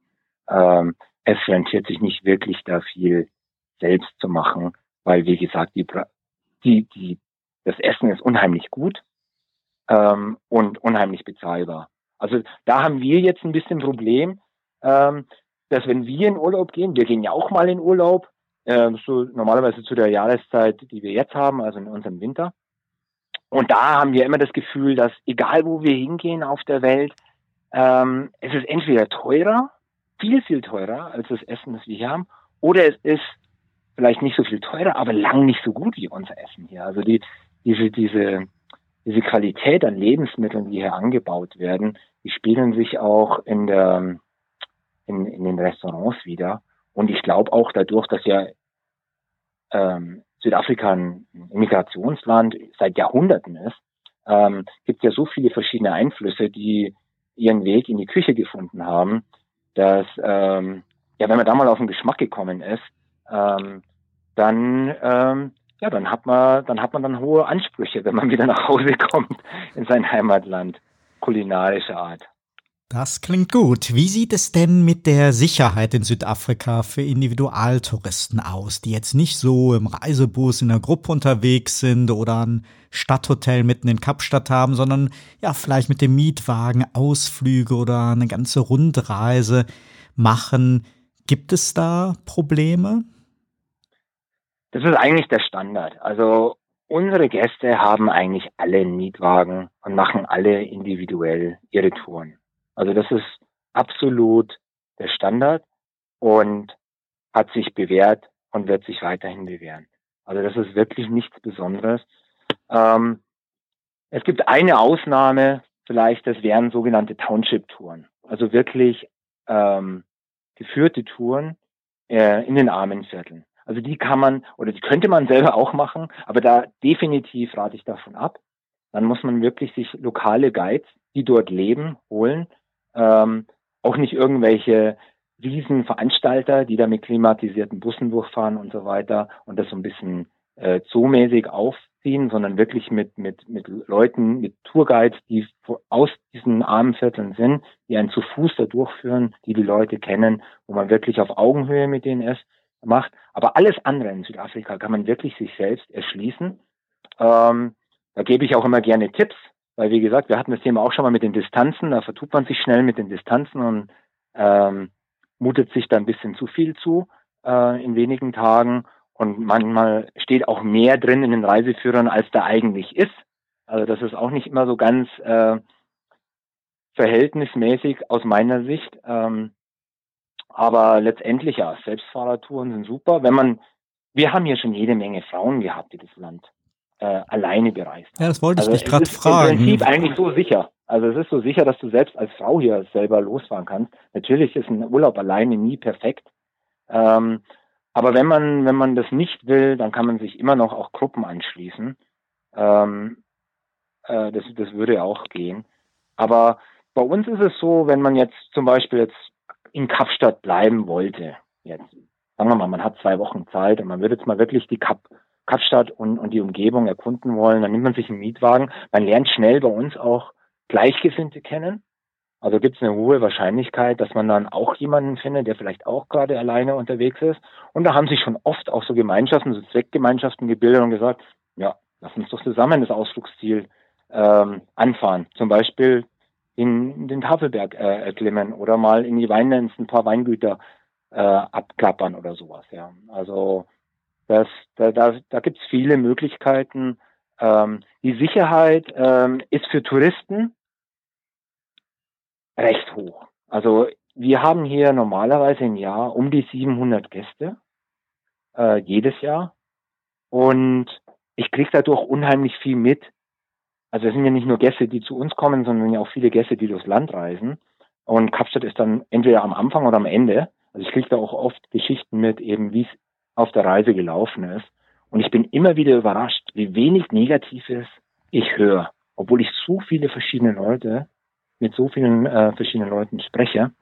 Ähm, es rentiert sich nicht wirklich da viel selbst zu machen, weil wie gesagt, die, die, die, das Essen ist unheimlich gut ähm, und unheimlich bezahlbar. Also da haben wir jetzt ein bisschen Problem, ähm, dass wenn wir in Urlaub gehen, wir gehen ja auch mal in Urlaub, äh, so normalerweise zu der Jahreszeit, die wir jetzt haben, also in unserem Winter. Und da haben wir immer das Gefühl, dass egal wo wir hingehen auf der Welt, ähm, es ist entweder teurer, viel, viel teurer als das Essen, das wir hier haben, oder es ist vielleicht nicht so viel teurer, aber lang nicht so gut wie unser Essen hier. Also die, diese, diese, diese Qualität an Lebensmitteln, die hier angebaut werden, die spiegeln sich auch in der, in, in den Restaurants wieder. Und ich glaube auch dadurch, dass ja ähm, Südafrika ein Immigrationsland seit Jahrhunderten ist, ähm, gibt es ja so viele verschiedene Einflüsse, die ihren Weg in die Küche gefunden haben, dass ähm, ja, wenn man da mal auf den Geschmack gekommen ist, ähm, dann ähm, ja, dann hat man, dann hat man dann hohe Ansprüche, wenn man wieder nach Hause kommt in sein Heimatland, kulinarischer Art. Das klingt gut. Wie sieht es denn mit der Sicherheit in Südafrika für Individualtouristen aus, die jetzt nicht so im Reisebus in der Gruppe unterwegs sind oder ein Stadthotel mitten in Kapstadt haben, sondern ja, vielleicht mit dem Mietwagen Ausflüge oder eine ganze Rundreise machen? Gibt es da Probleme? Das ist eigentlich der Standard. Also unsere Gäste haben eigentlich alle einen Mietwagen und machen alle individuell ihre Touren. Also das ist absolut der Standard und hat sich bewährt und wird sich weiterhin bewähren. Also das ist wirklich nichts Besonderes. Ähm, es gibt eine Ausnahme, vielleicht, das wären sogenannte Township-Touren. Also wirklich ähm, geführte Touren äh, in den Armenvierteln. Also die kann man oder die könnte man selber auch machen, aber da definitiv rate ich davon ab. Dann muss man wirklich sich lokale Guides, die dort leben, holen. Ähm, auch nicht irgendwelche Riesenveranstalter, die da mit klimatisierten Bussen durchfahren und so weiter und das so ein bisschen äh, zoomäßig aufziehen, sondern wirklich mit, mit, mit Leuten, mit Tourguides, die aus diesen armen Vierteln sind, die einen zu Fuß da durchführen, die die Leute kennen, wo man wirklich auf Augenhöhe mit denen ist macht. Aber alles andere in Südafrika kann man wirklich sich selbst erschließen. Ähm, da gebe ich auch immer gerne Tipps, weil wie gesagt, wir hatten das Thema auch schon mal mit den Distanzen. Da vertut man sich schnell mit den Distanzen und ähm, mutet sich da ein bisschen zu viel zu äh, in wenigen Tagen. Und manchmal steht auch mehr drin in den Reiseführern, als da eigentlich ist. Also das ist auch nicht immer so ganz äh, verhältnismäßig aus meiner Sicht. Ähm, aber letztendlich ja, Selbstfahrertouren sind super. Wenn man, wir haben hier schon jede Menge Frauen gehabt, die das Land äh, alleine bereist. Ja, das wollte ich also dich gerade fragen. Im Prinzip eigentlich so sicher. Also es ist so sicher, dass du selbst als Frau hier selber losfahren kannst. Natürlich ist ein Urlaub alleine nie perfekt. Ähm, aber wenn man, wenn man das nicht will, dann kann man sich immer noch auch Gruppen anschließen. Ähm, äh, das, das würde auch gehen. Aber bei uns ist es so, wenn man jetzt zum Beispiel jetzt in Kapstadt bleiben wollte jetzt, sagen wir mal, man hat zwei Wochen Zeit und man würde jetzt mal wirklich die Kap Kapstadt und, und die Umgebung erkunden wollen, dann nimmt man sich einen Mietwagen. Man lernt schnell bei uns auch Gleichgesinnte kennen. Also gibt es eine hohe Wahrscheinlichkeit, dass man dann auch jemanden findet, der vielleicht auch gerade alleine unterwegs ist. Und da haben sich schon oft auch so Gemeinschaften, so Zweckgemeinschaften gebildet und gesagt, ja, lass uns doch zusammen das Ausflugsziel ähm, anfahren. Zum Beispiel in den Tafelberg äh, erklimmen oder mal in die Weinlands ein paar Weingüter äh, abklappern oder sowas. Ja, also das, da, da, da gibt es viele Möglichkeiten. Ähm, die Sicherheit ähm, ist für Touristen recht hoch. Also wir haben hier normalerweise im Jahr um die 700 Gäste äh, jedes Jahr und ich kriege dadurch unheimlich viel mit. Also es sind ja nicht nur Gäste, die zu uns kommen, sondern ja auch viele Gäste, die durchs Land reisen. Und Kapstadt ist dann entweder am Anfang oder am Ende. Also ich kriege da auch oft Geschichten mit, eben wie es auf der Reise gelaufen ist. Und ich bin immer wieder überrascht, wie wenig Negatives ich höre, obwohl ich so viele verschiedene Leute mit so vielen äh, verschiedenen Leuten spreche.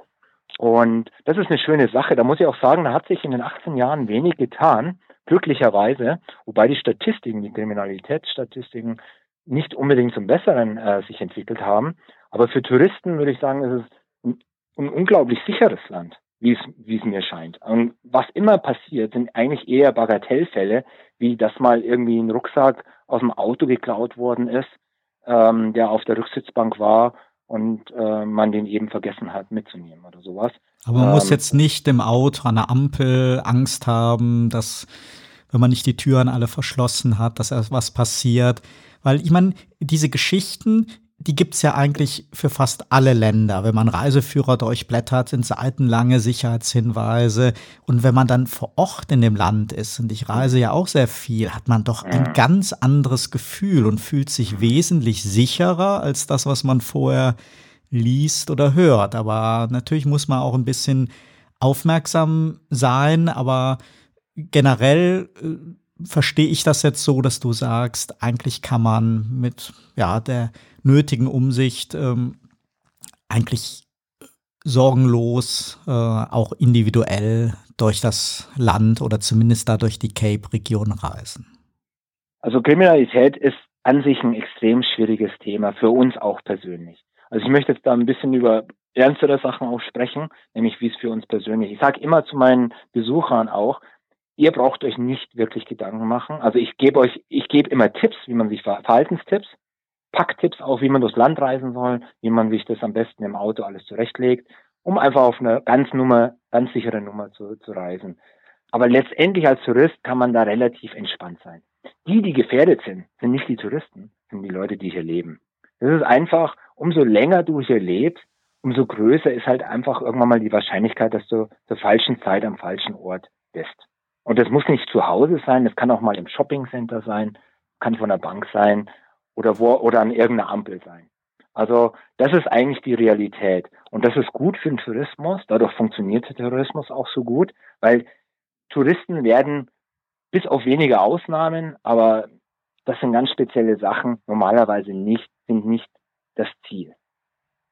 Und das ist eine schöne Sache. Da muss ich auch sagen, da hat sich in den 18 Jahren wenig getan, glücklicherweise, wobei die Statistiken, die Kriminalitätsstatistiken nicht unbedingt zum Besseren äh, sich entwickelt haben. Aber für Touristen würde ich sagen, ist es ein, ein unglaublich sicheres Land, wie es, wie es mir scheint. Und was immer passiert, sind eigentlich eher Bagatellfälle, wie dass mal irgendwie ein Rucksack aus dem Auto geklaut worden ist, ähm, der auf der Rücksitzbank war und äh, man den eben vergessen hat mitzunehmen oder sowas. Aber man ähm, muss jetzt nicht im Auto an der Ampel Angst haben, dass wenn man nicht die Türen alle verschlossen hat, dass was passiert. Weil ich meine, diese Geschichten, die gibt's ja eigentlich für fast alle Länder. Wenn man Reiseführer durchblättert, sind seitenlange Sicherheitshinweise. Und wenn man dann vor Ort in dem Land ist, und ich reise ja auch sehr viel, hat man doch ein ganz anderes Gefühl und fühlt sich wesentlich sicherer als das, was man vorher liest oder hört. Aber natürlich muss man auch ein bisschen aufmerksam sein, aber generell äh, verstehe ich das jetzt so, dass du sagst, eigentlich kann man mit ja, der nötigen Umsicht ähm, eigentlich sorgenlos, äh, auch individuell durch das Land oder zumindest da durch die Cape-Region reisen? Also Kriminalität ist an sich ein extrem schwieriges Thema, für uns auch persönlich. Also ich möchte jetzt da ein bisschen über ernstere Sachen auch sprechen, nämlich wie es für uns persönlich. Ich sage immer zu meinen Besuchern auch, ihr braucht euch nicht wirklich Gedanken machen. Also ich gebe euch, ich gebe immer Tipps, wie man sich Verhaltenstipps, Packtipps auch, wie man durchs Land reisen soll, wie man sich das am besten im Auto alles zurechtlegt, um einfach auf eine ganz Nummer, ganz sichere Nummer zu, zu reisen. Aber letztendlich als Tourist kann man da relativ entspannt sein. Die, die gefährdet sind, sind nicht die Touristen, sind die Leute, die hier leben. Das ist einfach, umso länger du hier lebst, umso größer ist halt einfach irgendwann mal die Wahrscheinlichkeit, dass du zur falschen Zeit am falschen Ort bist. Und das muss nicht zu Hause sein, das kann auch mal im Shoppingcenter sein, kann von der Bank sein oder wo oder an irgendeiner Ampel sein. Also das ist eigentlich die Realität. Und das ist gut für den Tourismus. Dadurch funktioniert der Tourismus auch so gut, weil Touristen werden bis auf wenige Ausnahmen, aber das sind ganz spezielle Sachen, normalerweise nicht, sind nicht das Ziel,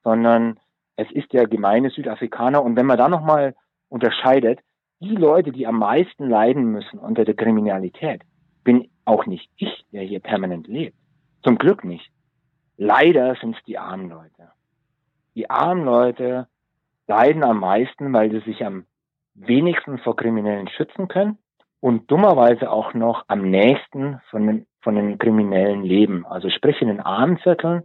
sondern es ist der gemeine Südafrikaner. Und wenn man da nochmal unterscheidet, die Leute, die am meisten leiden müssen unter der Kriminalität, bin auch nicht ich, der hier permanent lebt. Zum Glück nicht. Leider sind es die armen Leute. Die armen Leute leiden am meisten, weil sie sich am wenigsten vor Kriminellen schützen können und dummerweise auch noch am nächsten von den, von den Kriminellen leben. Also sprich in den armen Vierteln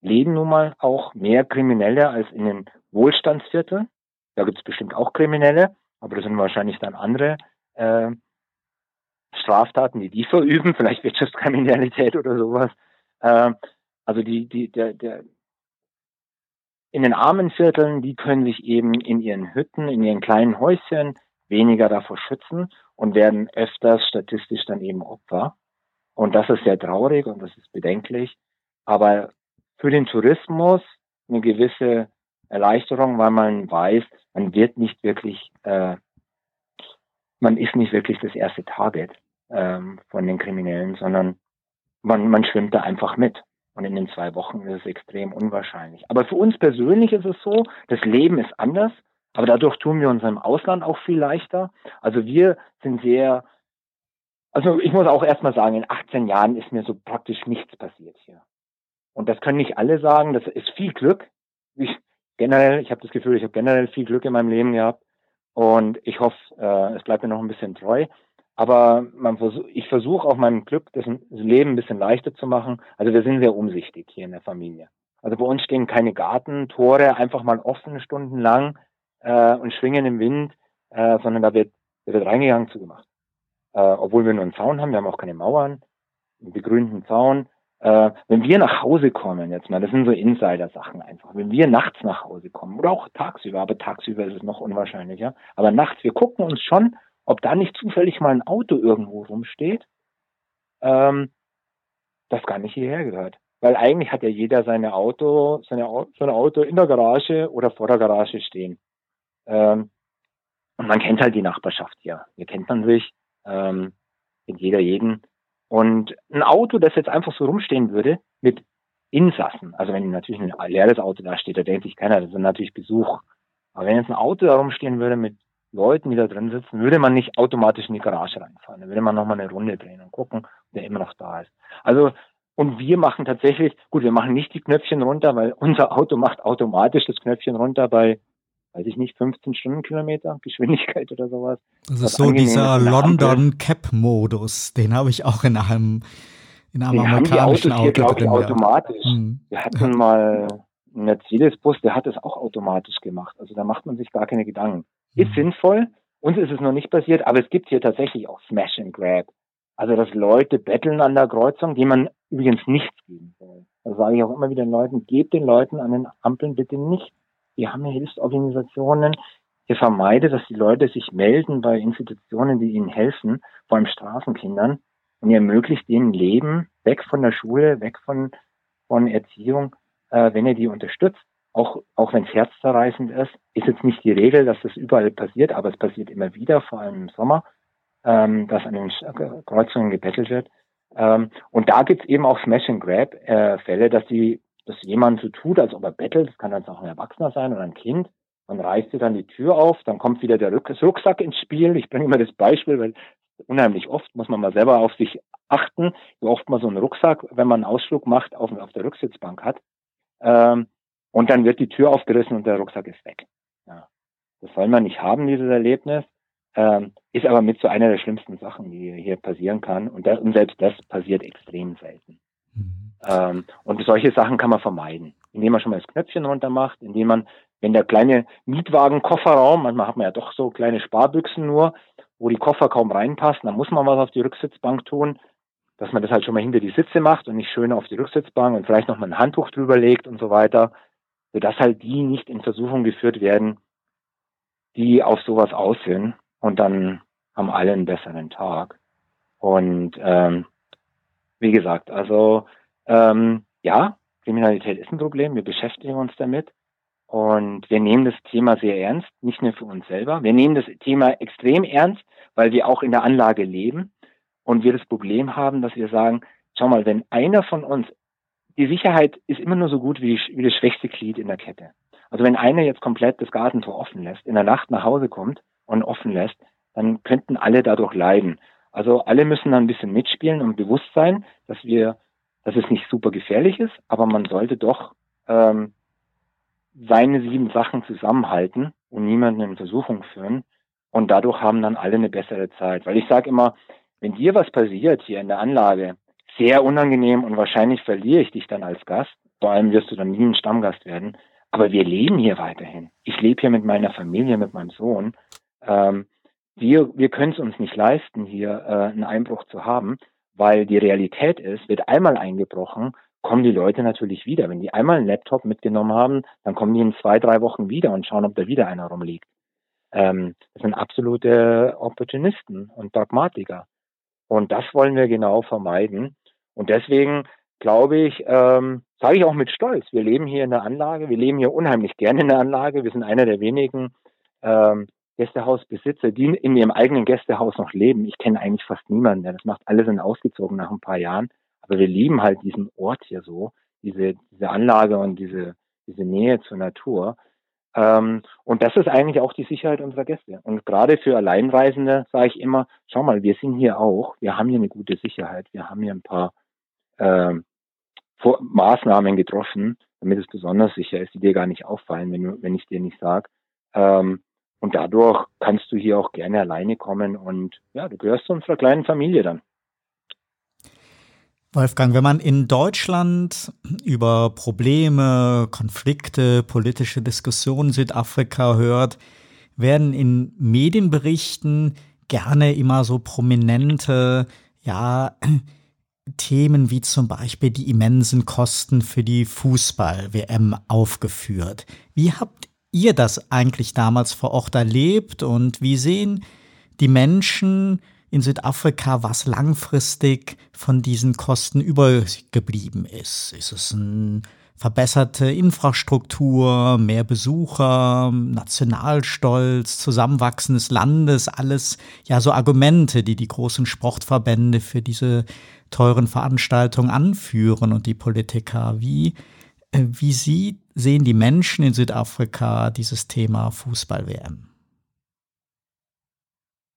leben nun mal auch mehr Kriminelle als in den Wohlstandsvierteln. Da gibt es bestimmt auch Kriminelle, aber das sind wahrscheinlich dann andere äh, Straftaten, die die verüben, vielleicht Wirtschaftskriminalität oder sowas. Äh, also die, die, der, der, in den armen Vierteln, die können sich eben in ihren Hütten, in ihren kleinen Häuschen weniger davor schützen und werden öfters statistisch dann eben Opfer. Und das ist sehr traurig und das ist bedenklich. Aber für den Tourismus eine gewisse Erleichterung, weil man weiß, man wird nicht wirklich, äh, man ist nicht wirklich das erste Target ähm, von den Kriminellen, sondern man, man schwimmt da einfach mit. Und in den zwei Wochen ist es extrem unwahrscheinlich. Aber für uns persönlich ist es so, das Leben ist anders Aber dadurch tun wir uns im Ausland auch viel leichter. Also wir sind sehr, also ich muss auch erstmal sagen, in 18 Jahren ist mir so praktisch nichts passiert hier. Und das können nicht alle sagen, das ist viel Glück. Ich, generell, ich habe das Gefühl, ich habe generell viel Glück in meinem Leben gehabt. Und ich hoffe, äh, es bleibt mir noch ein bisschen treu. Aber man versuch, ich versuche auch meinem Glück das Leben ein bisschen leichter zu machen. Also wir sind sehr umsichtig hier in der Familie. Also bei uns stehen keine Gartentore einfach mal offen stundenlang äh, und schwingen im Wind, äh, sondern da wird, da wird reingegangen zugemacht. Äh, obwohl wir nur einen Zaun haben, wir haben auch keine Mauern, einen begrünten Zaun. Äh, wenn wir nach Hause kommen, jetzt mal, das sind so Insider-Sachen einfach. Wenn wir nachts nach Hause kommen oder auch tagsüber, aber tagsüber ist es noch unwahrscheinlicher, aber nachts, wir gucken uns schon, ob da nicht zufällig mal ein Auto irgendwo rumsteht, ähm, das gar nicht hierher gehört. Weil eigentlich hat ja jeder seine Auto, seine, seine Auto in der Garage oder vor der Garage stehen. Ähm, und man kennt halt die Nachbarschaft hier. Hier kennt man sich, ähm, kennt jeder jeden. Und ein Auto, das jetzt einfach so rumstehen würde, mit Insassen, also wenn natürlich ein leeres Auto da steht, da denkt sich keiner, das ist natürlich Besuch. Aber wenn jetzt ein Auto da rumstehen würde mit Leuten, die da drin sitzen, würde man nicht automatisch in die Garage reinfahren. Dann würde man nochmal eine Runde drehen und gucken, ob der immer noch da ist. Also und wir machen tatsächlich, gut, wir machen nicht die Knöpfchen runter, weil unser Auto macht automatisch das Knöpfchen runter bei, weiß ich nicht, 15 Stundenkilometer Geschwindigkeit oder sowas. Das ist so dieser London Cap Modus, den habe ich auch in einem in einem den amerikanischen haben die Autos Auto hier, drin. Ich, automatisch. Hm. Wir hatten mal einen Mercedes-Bus, der hat es auch automatisch gemacht. Also da macht man sich gar keine Gedanken. Ist hm. sinnvoll. Uns ist es noch nicht passiert, aber es gibt hier tatsächlich auch Smash and Grab. Also dass Leute betteln an der Kreuzung, die man übrigens nichts geben soll. Da sage ich auch immer wieder den Leuten, gebt den Leuten an den Ampeln bitte nichts. Wir haben hier Hilfsorganisationen. Ihr vermeidet, dass die Leute sich melden bei Institutionen, die ihnen helfen, vor allem Straßenkindern. Und ihr ermöglicht ihnen Leben weg von der Schule, weg von, von Erziehung, äh, wenn ihr die unterstützt. Auch, auch wenn es herzzerreißend ist, ist jetzt nicht die Regel, dass das überall passiert, aber es passiert immer wieder, vor allem im Sommer, ähm, dass an den Kreuzungen gebettelt wird. Ähm, und da gibt's eben auch Smash-and-Grab-Fälle, äh, dass die, dass jemand so tut, als ob er bettelt, das kann dann auch ein Erwachsener sein oder ein Kind, man reißt dir dann die Tür auf, dann kommt wieder der Rucksack ins Spiel. Ich bringe immer das Beispiel, weil unheimlich oft muss man mal selber auf sich achten, wie oft man so einen Rucksack, wenn man einen Ausflug macht, auf, auf der Rücksitzbank hat. Ähm, und dann wird die Tür aufgerissen und der Rucksack ist weg. Ja. Das soll man nicht haben, dieses Erlebnis. Ähm, ist aber mit so einer der schlimmsten Sachen, die hier passieren kann. Und, das, und selbst das passiert extrem selten. Mhm. Ähm, und solche Sachen kann man vermeiden, indem man schon mal das Knöpfchen runter macht, indem man, wenn der kleine Mietwagen-Kofferraum, manchmal hat man ja doch so kleine Sparbüchsen nur, wo die Koffer kaum reinpassen, dann muss man was auf die Rücksitzbank tun, dass man das halt schon mal hinter die Sitze macht und nicht schön auf die Rücksitzbank und vielleicht noch mal ein Handtuch drüber legt und so weiter, sodass halt die nicht in Versuchung geführt werden, die auf sowas aussehen und dann haben alle einen besseren Tag. Und ähm, wie gesagt, also ähm, ja, Kriminalität ist ein Problem, wir beschäftigen uns damit und wir nehmen das Thema sehr ernst, nicht nur für uns selber. Wir nehmen das Thema extrem ernst, weil wir auch in der Anlage leben und wir das Problem haben, dass wir sagen, schau mal, wenn einer von uns, die Sicherheit ist immer nur so gut wie, wie das schwächste Glied in der Kette. Also wenn einer jetzt komplett das Gartentor offen lässt, in der Nacht nach Hause kommt und offen lässt, dann könnten alle dadurch leiden. Also alle müssen dann ein bisschen mitspielen und bewusst sein, dass wir, dass es nicht super gefährlich ist, aber man sollte doch ähm, seine sieben Sachen zusammenhalten und niemanden in Versuchung führen. Und dadurch haben dann alle eine bessere Zeit. Weil ich sage immer, wenn dir was passiert hier in der Anlage, sehr unangenehm und wahrscheinlich verliere ich dich dann als Gast. Vor allem wirst du dann nie ein Stammgast werden. Aber wir leben hier weiterhin. Ich lebe hier mit meiner Familie, mit meinem Sohn. Ähm, wir, wir können es uns nicht leisten, hier äh, einen Einbruch zu haben, weil die Realität ist, wird einmal eingebrochen, kommen die Leute natürlich wieder. Wenn die einmal einen Laptop mitgenommen haben, dann kommen die in zwei, drei Wochen wieder und schauen, ob da wieder einer rumliegt. Ähm, das sind absolute Opportunisten und Dogmatiker. Und das wollen wir genau vermeiden. Und deswegen glaube ich, ähm, sage ich auch mit Stolz, wir leben hier in der Anlage, wir leben hier unheimlich gerne in der Anlage. Wir sind einer der wenigen ähm, Gästehausbesitzer, die in ihrem eigenen Gästehaus noch leben. Ich kenne eigentlich fast niemanden, das macht. Alle sind ausgezogen nach ein paar Jahren. Aber wir lieben halt diesen Ort hier so, diese, diese Anlage und diese, diese Nähe zur Natur. Ähm, und das ist eigentlich auch die Sicherheit unserer Gäste. Und gerade für Alleinreisende sage ich immer, schau mal, wir sind hier auch, wir haben hier eine gute Sicherheit, wir haben hier ein paar äh, Vor Maßnahmen getroffen, damit es besonders sicher ist, die dir gar nicht auffallen, wenn, wenn ich dir nicht sage. Ähm, und dadurch kannst du hier auch gerne alleine kommen und ja, du gehörst zu unserer kleinen Familie dann. Wolfgang, wenn man in Deutschland über Probleme, Konflikte, politische Diskussionen Südafrika hört, werden in Medienberichten gerne immer so prominente, ja, Themen wie zum Beispiel die immensen Kosten für die Fußball-WM aufgeführt. Wie habt ihr das eigentlich damals vor Ort erlebt und wie sehen die Menschen in Südafrika, was langfristig von diesen Kosten übergeblieben ist. Ist es eine verbesserte Infrastruktur, mehr Besucher, Nationalstolz, Zusammenwachsen des Landes, alles ja so Argumente, die die großen Sportverbände für diese teuren Veranstaltungen anführen und die Politiker. Wie, äh, wie sie, sehen die Menschen in Südafrika dieses Thema Fußball-WM?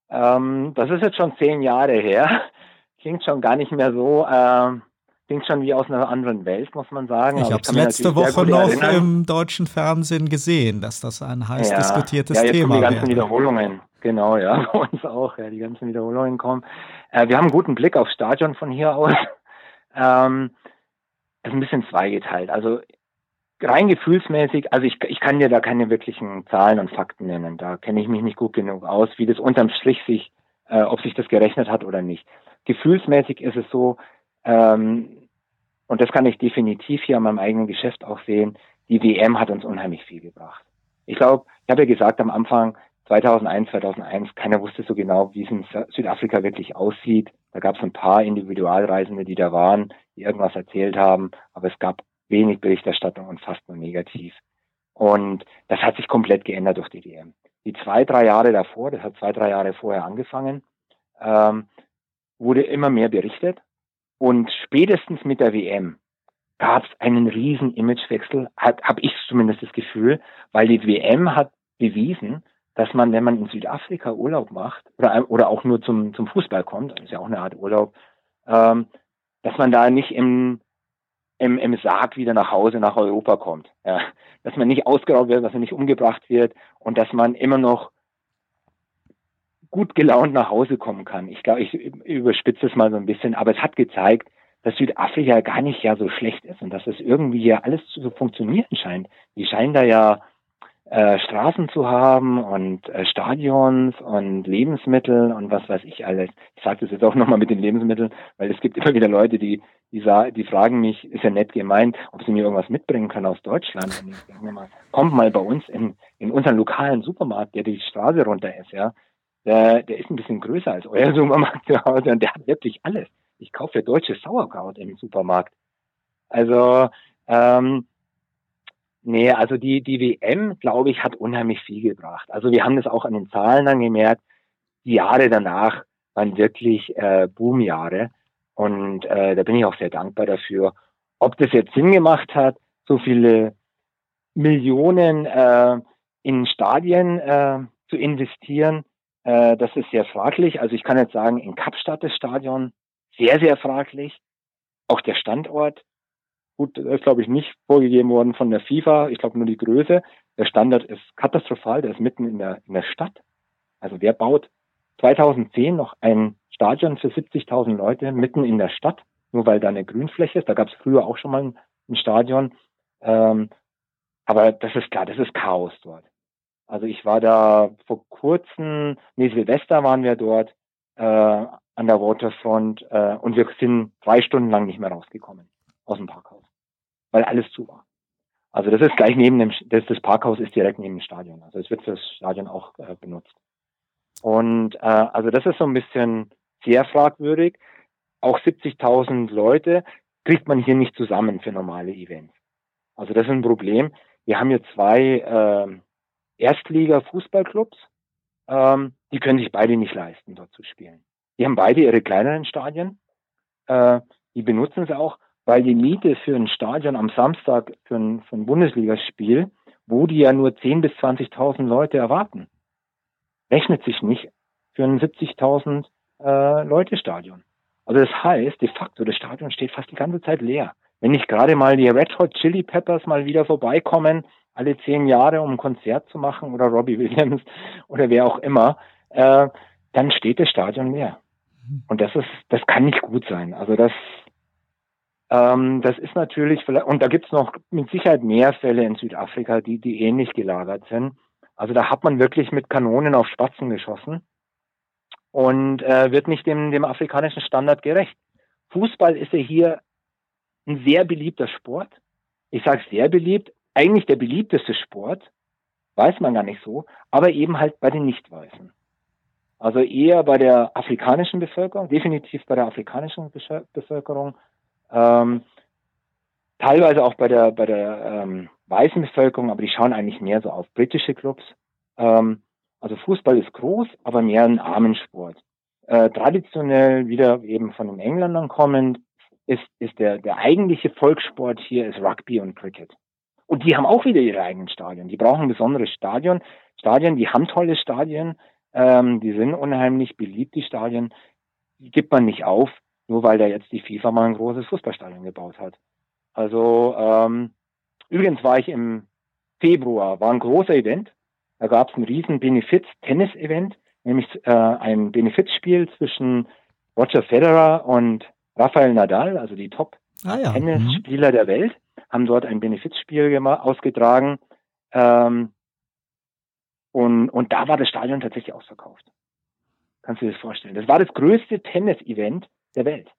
Ähm, das ist jetzt schon zehn Jahre her. Klingt schon gar nicht mehr so, äh, klingt schon wie aus einer anderen Welt, muss man sagen. Ich habe es letzte Woche noch erinnern. im deutschen Fernsehen gesehen, dass das ein heiß ja, diskutiertes ja, jetzt Thema kommen die ganzen wäre. Wiederholungen. Genau, ja, bei uns auch, ja, die ganzen Wiederholungen kommen. Äh, wir haben einen guten Blick aufs Stadion von hier aus. Ähm, ist ein bisschen zweigeteilt. Also rein gefühlsmäßig, also ich, ich kann dir da keine wirklichen Zahlen und Fakten nennen. Da kenne ich mich nicht gut genug aus, wie das unterm Strich sich, äh, ob sich das gerechnet hat oder nicht. Gefühlsmäßig ist es so, ähm, und das kann ich definitiv hier an meinem eigenen Geschäft auch sehen, die WM hat uns unheimlich viel gebracht. Ich glaube, ich habe ja gesagt am Anfang, 2001, 2001, keiner wusste so genau, wie es in Südafrika wirklich aussieht. Da gab es ein paar Individualreisende, die da waren, die irgendwas erzählt haben, aber es gab wenig Berichterstattung und fast nur negativ. Und das hat sich komplett geändert durch die WM. Die zwei, drei Jahre davor, das hat zwei, drei Jahre vorher angefangen, ähm, wurde immer mehr berichtet. Und spätestens mit der WM gab es einen riesen Imagewechsel, habe ich zumindest das Gefühl, weil die WM hat bewiesen, dass man, wenn man in Südafrika Urlaub macht oder, oder auch nur zum, zum Fußball kommt, das ist ja auch eine Art Urlaub, ähm, dass man da nicht im im, im Sarg wieder nach Hause, nach Europa kommt. Ja. Dass man nicht ausgeraubt wird, dass man nicht umgebracht wird und dass man immer noch gut gelaunt nach Hause kommen kann. Ich glaube, ich überspitze es mal so ein bisschen, aber es hat gezeigt, dass Südafrika gar nicht ja so schlecht ist und dass es irgendwie hier alles zu funktionieren scheint. Die scheinen da ja äh, Straßen zu haben und äh, Stadions und Lebensmittel und was weiß ich alles. Ich sage das jetzt auch nochmal mit den Lebensmitteln, weil es gibt immer wieder Leute, die die, die fragen mich, ist ja nett gemeint, ob sie mir irgendwas mitbringen können aus Deutschland. Und ich sage mir mal, kommt mal bei uns in, in unseren lokalen Supermarkt, der die Straße runter ist, ja. Der, der ist ein bisschen größer als euer Supermarkt zu Hause und der hat wirklich alles. Ich kaufe ja deutsches Sauerkraut im Supermarkt. Also, ähm, nee, also die, die WM, glaube ich, hat unheimlich viel gebracht. Also wir haben das auch an den Zahlen angemerkt. Die Jahre danach waren wirklich äh, Boomjahre. Und äh, da bin ich auch sehr dankbar dafür. Ob das jetzt Sinn gemacht hat, so viele Millionen äh, in Stadien äh, zu investieren, äh, das ist sehr fraglich. Also ich kann jetzt sagen, in Kapstadt das Stadion sehr, sehr fraglich. Auch der Standort. Gut, das ist, glaube ich, nicht vorgegeben worden von der FIFA. Ich glaube nur die Größe. Der Standort ist katastrophal. Der ist mitten in der, in der Stadt. Also wer baut 2010 noch ein Stadion für 70.000 Leute mitten in der Stadt, nur weil da eine Grünfläche ist. Da gab es früher auch schon mal ein, ein Stadion. Ähm, aber das ist klar, das ist Chaos dort. Also ich war da vor kurzem, nee, Silvester waren wir dort äh, an der Waterfront äh, und wir sind drei Stunden lang nicht mehr rausgekommen aus dem Parkhaus, weil alles zu war. Also das ist gleich neben dem, das, das Parkhaus ist direkt neben dem Stadion. Also es wird für das Stadion auch äh, benutzt. Und äh, also das ist so ein bisschen sehr fragwürdig. Auch 70.000 Leute kriegt man hier nicht zusammen für normale Events. Also das ist ein Problem. Wir haben hier zwei äh, Erstliga-Fußballclubs, ähm, die können sich beide nicht leisten, dort zu spielen. Die haben beide ihre kleineren Stadien. Äh, die benutzen sie auch, weil die Miete für ein Stadion am Samstag für ein, für ein Bundesligaspiel wo die ja nur 10.000 bis 20.000 Leute erwarten. Rechnet sich nicht für ein 70.000 äh, Leute Stadion. Also das heißt, de facto, das Stadion steht fast die ganze Zeit leer. Wenn nicht gerade mal die Red Hot Chili Peppers mal wieder vorbeikommen, alle zehn Jahre, um ein Konzert zu machen, oder Robbie Williams oder wer auch immer, äh, dann steht das Stadion leer. Mhm. Und das ist, das kann nicht gut sein. Also das, ähm, das ist natürlich, und da gibt's noch mit Sicherheit mehr Fälle in Südafrika, die, die ähnlich gelagert sind. Also da hat man wirklich mit Kanonen auf Spatzen geschossen und äh, wird nicht dem, dem afrikanischen Standard gerecht. Fußball ist ja hier ein sehr beliebter Sport. Ich sage sehr beliebt, eigentlich der beliebteste Sport, weiß man gar nicht so, aber eben halt bei den Nichtweißen. Also eher bei der afrikanischen Bevölkerung, definitiv bei der afrikanischen Bevölkerung, ähm, teilweise auch bei der bei der ähm, weißen Bevölkerung, aber die schauen eigentlich mehr so auf britische Clubs. Ähm, also Fußball ist groß, aber mehr ein Armensport. Äh, traditionell wieder eben von den Engländern kommend ist, ist der, der eigentliche Volkssport hier ist Rugby und Cricket. Und die haben auch wieder ihre eigenen Stadien. Die brauchen besondere Stadion, Stadien, die haben tolle Stadien, ähm, die sind unheimlich beliebt, die Stadien. Die gibt man nicht auf, nur weil da jetzt die FIFA mal ein großes Fußballstadion gebaut hat. Also ähm, übrigens war ich im Februar, war ein großer Event. Da gab es ein riesen Benefits-Tennis-Event, nämlich äh, ein Benefizspiel zwischen Roger Federer und Rafael Nadal, also die Top-Tennisspieler ah, ja. mhm. der Welt, haben dort ein Benefizspiel ausgetragen. Ähm, und, und da war das Stadion tatsächlich ausverkauft. Kannst du dir das vorstellen? Das war das größte Tennis-Event der Welt.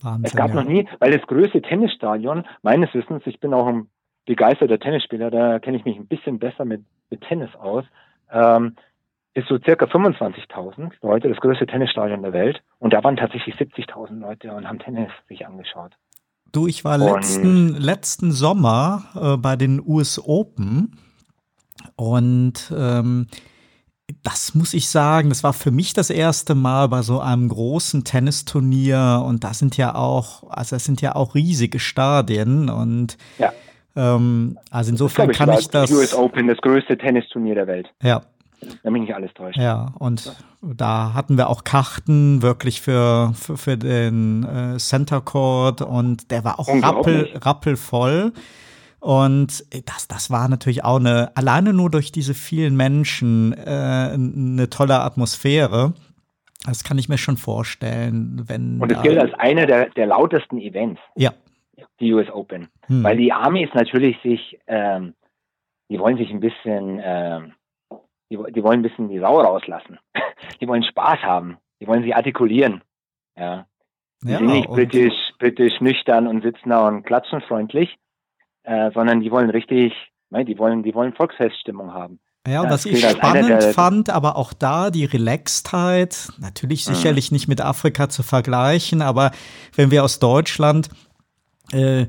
Wahnsinn, es gab ja. noch nie, weil das größte Tennisstadion, meines Wissens, ich bin auch ein begeisterter Tennisspieler, da kenne ich mich ein bisschen besser mit, mit Tennis aus, ähm, ist so circa 25.000 Leute, das größte Tennisstadion der Welt. Und da waren tatsächlich 70.000 Leute und haben Tennis sich angeschaut. Du, ich war letzten, letzten Sommer äh, bei den US Open und ähm, das muss ich sagen, das war für mich das erste Mal bei so einem großen Tennisturnier und da sind ja auch, also es sind ja auch riesige Stadien und ja. ähm, also insofern das kann ich, ich das. US Open, das größte Tennisturnier der Welt. Ja, wenn mich nicht alles täuscht. Ja, und ja. da hatten wir auch Karten wirklich für, für, für den äh, Center Court und der war auch rappel, rappelvoll. Und das, das war natürlich auch eine, alleine nur durch diese vielen Menschen, äh, eine tolle Atmosphäre. Das kann ich mir schon vorstellen, wenn. Und es gilt als einer der, der lautesten Events. Ja. Die US Open. Hm. Weil die Army ist natürlich sich, ähm, die wollen sich ein bisschen, ähm, die, die wollen ein bisschen die Sau rauslassen. Die wollen Spaß haben. Die wollen sich artikulieren. Ja. Die ja, sind nicht britisch, britisch nüchtern und sitzen da und klatschen freundlich, äh, sondern die wollen richtig, ne, die wollen, die wollen Volksfeststimmung haben. Ja, und was ich spannend fand, aber auch da die Relaxedheit, natürlich mhm. sicherlich nicht mit Afrika zu vergleichen, aber wenn wir aus Deutschland äh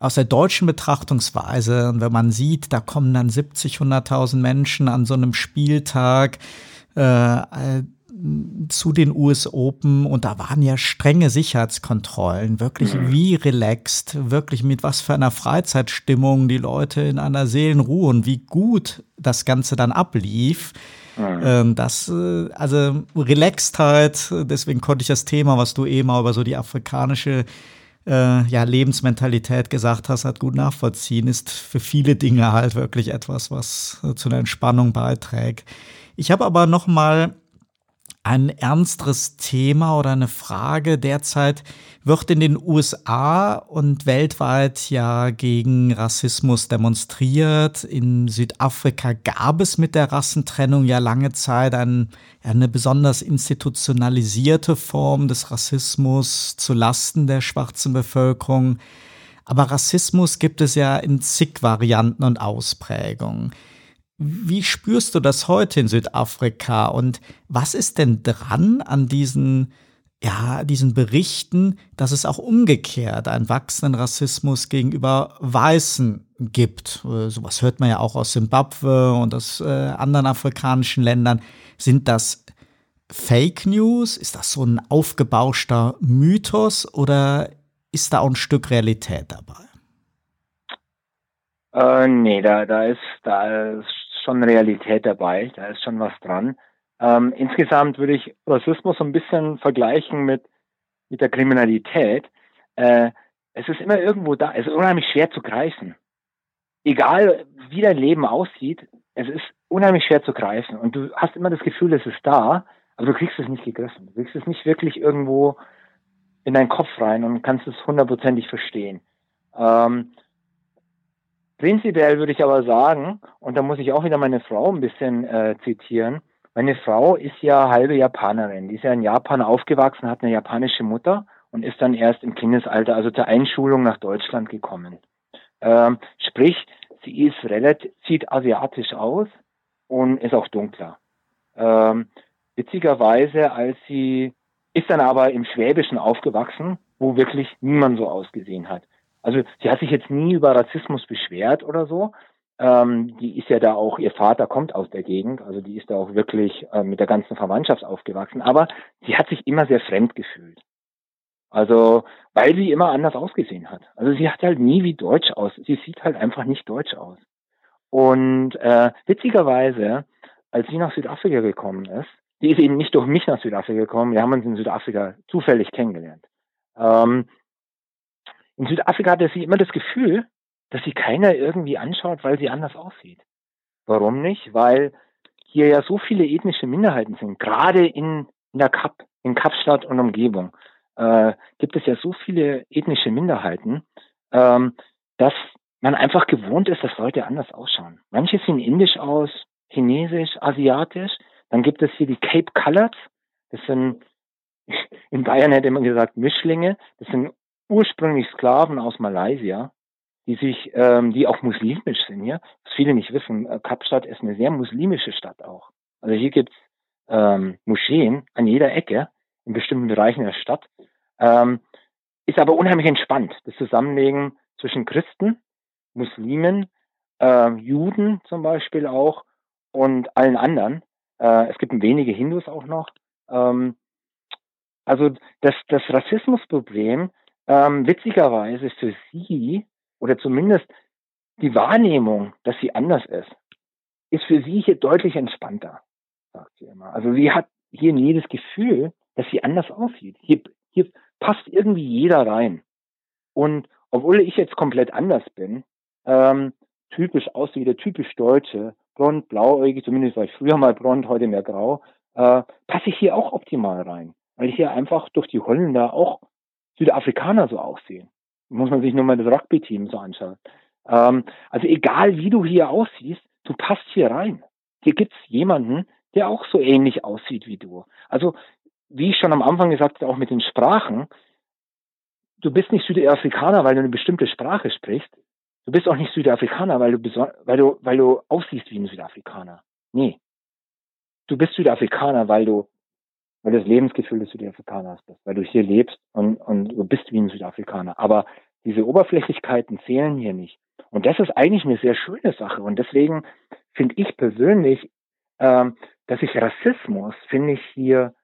aus der deutschen Betrachtungsweise, und wenn man sieht, da kommen dann 70, 100.000 Menschen an so einem Spieltag äh, äh, zu den US Open und da waren ja strenge Sicherheitskontrollen, wirklich mhm. wie relaxed, wirklich mit was für einer Freizeitstimmung die Leute in einer Seelenruhe und wie gut das Ganze dann ablief. Mhm. Ähm, das, äh, also Relaxedheit, deswegen konnte ich das Thema, was du eben auch über so die afrikanische äh, ja, Lebensmentalität gesagt hast, hat gut nachvollziehen, ist für viele Dinge halt wirklich etwas, was äh, zu einer Entspannung beiträgt. Ich habe aber noch mal ein ernsteres Thema oder eine Frage. Derzeit wird in den USA und weltweit ja gegen Rassismus demonstriert. In Südafrika gab es mit der Rassentrennung ja lange Zeit ein, eine besonders institutionalisierte Form des Rassismus zu Lasten der schwarzen Bevölkerung. Aber Rassismus gibt es ja in zig Varianten und Ausprägungen. Wie spürst du das heute in Südafrika und was ist denn dran an diesen, ja, diesen Berichten, dass es auch umgekehrt einen wachsenden Rassismus gegenüber Weißen gibt? Äh, sowas hört man ja auch aus Simbabwe und aus äh, anderen afrikanischen Ländern. Sind das Fake News? Ist das so ein aufgebauschter Mythos oder ist da auch ein Stück Realität dabei? Äh, nee, da, da ist, da ist schon Realität dabei, da ist schon was dran. Ähm, insgesamt würde ich Rassismus so ein bisschen vergleichen mit, mit der Kriminalität. Äh, es ist immer irgendwo da, es ist unheimlich schwer zu greifen. Egal wie dein Leben aussieht, es ist unheimlich schwer zu greifen. Und du hast immer das Gefühl, es ist da, aber du kriegst es nicht gegriffen. Du kriegst es nicht wirklich irgendwo in deinen Kopf rein und kannst es hundertprozentig verstehen. Ähm, prinzipiell würde ich aber sagen, und da muss ich auch wieder meine Frau ein bisschen äh, zitieren, meine Frau ist ja halbe Japanerin. Die ist ja in Japan aufgewachsen, hat eine japanische Mutter und ist dann erst im Kindesalter, also zur Einschulung nach Deutschland gekommen. Ähm, sprich, sie ist relativ, sieht asiatisch aus und ist auch dunkler. Ähm, witzigerweise, als sie ist dann aber im Schwäbischen aufgewachsen, wo wirklich niemand so ausgesehen hat. Also sie hat sich jetzt nie über Rassismus beschwert oder so. Ähm, die ist ja da auch, ihr Vater kommt aus der Gegend, also die ist da auch wirklich äh, mit der ganzen Verwandtschaft aufgewachsen. Aber sie hat sich immer sehr fremd gefühlt. Also, weil sie immer anders ausgesehen hat. Also sie hat halt nie wie Deutsch aus. Sie sieht halt einfach nicht deutsch aus. Und äh, witzigerweise, als sie nach Südafrika gekommen ist, die ist eben nicht durch mich nach Südafrika gekommen, wir haben uns in Südafrika zufällig kennengelernt. Ähm, in Südafrika hatte sie immer das Gefühl, dass sie keiner irgendwie anschaut, weil sie anders aussieht. Warum nicht? Weil hier ja so viele ethnische Minderheiten sind, gerade in, in der Kap, in Kapstadt und Umgebung äh, gibt es ja so viele ethnische Minderheiten, ähm, dass man einfach gewohnt ist, dass Leute anders ausschauen. Manche sehen indisch aus, chinesisch, asiatisch. Dann gibt es hier die Cape Coloreds. Das sind, in Bayern hätte man gesagt Mischlinge. Das sind ursprünglich Sklaven aus Malaysia, die sich, ähm, die auch muslimisch sind hier. Was viele nicht wissen, äh, Kapstadt ist eine sehr muslimische Stadt auch. Also hier gibt's ähm, Moscheen an jeder Ecke in bestimmten Bereichen der Stadt. Ähm, ist aber unheimlich entspannt, das Zusammenlegen zwischen Christen, Muslimen, äh, Juden zum Beispiel auch und allen anderen. Äh, es gibt wenige Hindus auch noch. Ähm, also das, das Rassismusproblem, ähm, witzigerweise für sie, oder zumindest die Wahrnehmung, dass sie anders ist, ist für sie hier deutlich entspannter, sagt sie immer. Also sie hat hier nie das Gefühl, dass sie anders aussieht. Hier, hier passt irgendwie jeder rein. Und obwohl ich jetzt komplett anders bin, ähm, typisch aussehe, der typisch Deutsche, blond, blauäugig, zumindest war ich früher mal blond, heute mehr grau, äh, passe ich hier auch optimal rein. Weil hier einfach durch die Holländer auch Südafrikaner so aussehen. Muss man sich nur mal das Rugby-Team so anschauen. Ähm, also egal wie du hier aussiehst, du passt hier rein. Hier gibt's jemanden, der auch so ähnlich aussieht wie du. Also wie ich schon am Anfang gesagt habe, auch mit den Sprachen, du bist nicht Südafrikaner, weil du eine bestimmte Sprache sprichst. Du bist auch nicht Südafrikaner, weil du, weil du, weil du aussiehst wie ein Südafrikaner. Nee. Du bist Südafrikaner, weil du, weil du das Lebensgefühl des Südafrikaners bist, weil du hier lebst und, und du bist wie ein Südafrikaner. Aber diese Oberflächlichkeiten zählen hier nicht. Und das ist eigentlich eine sehr schöne Sache. Und deswegen finde ich persönlich, ähm, dass ich Rassismus, finde ich hier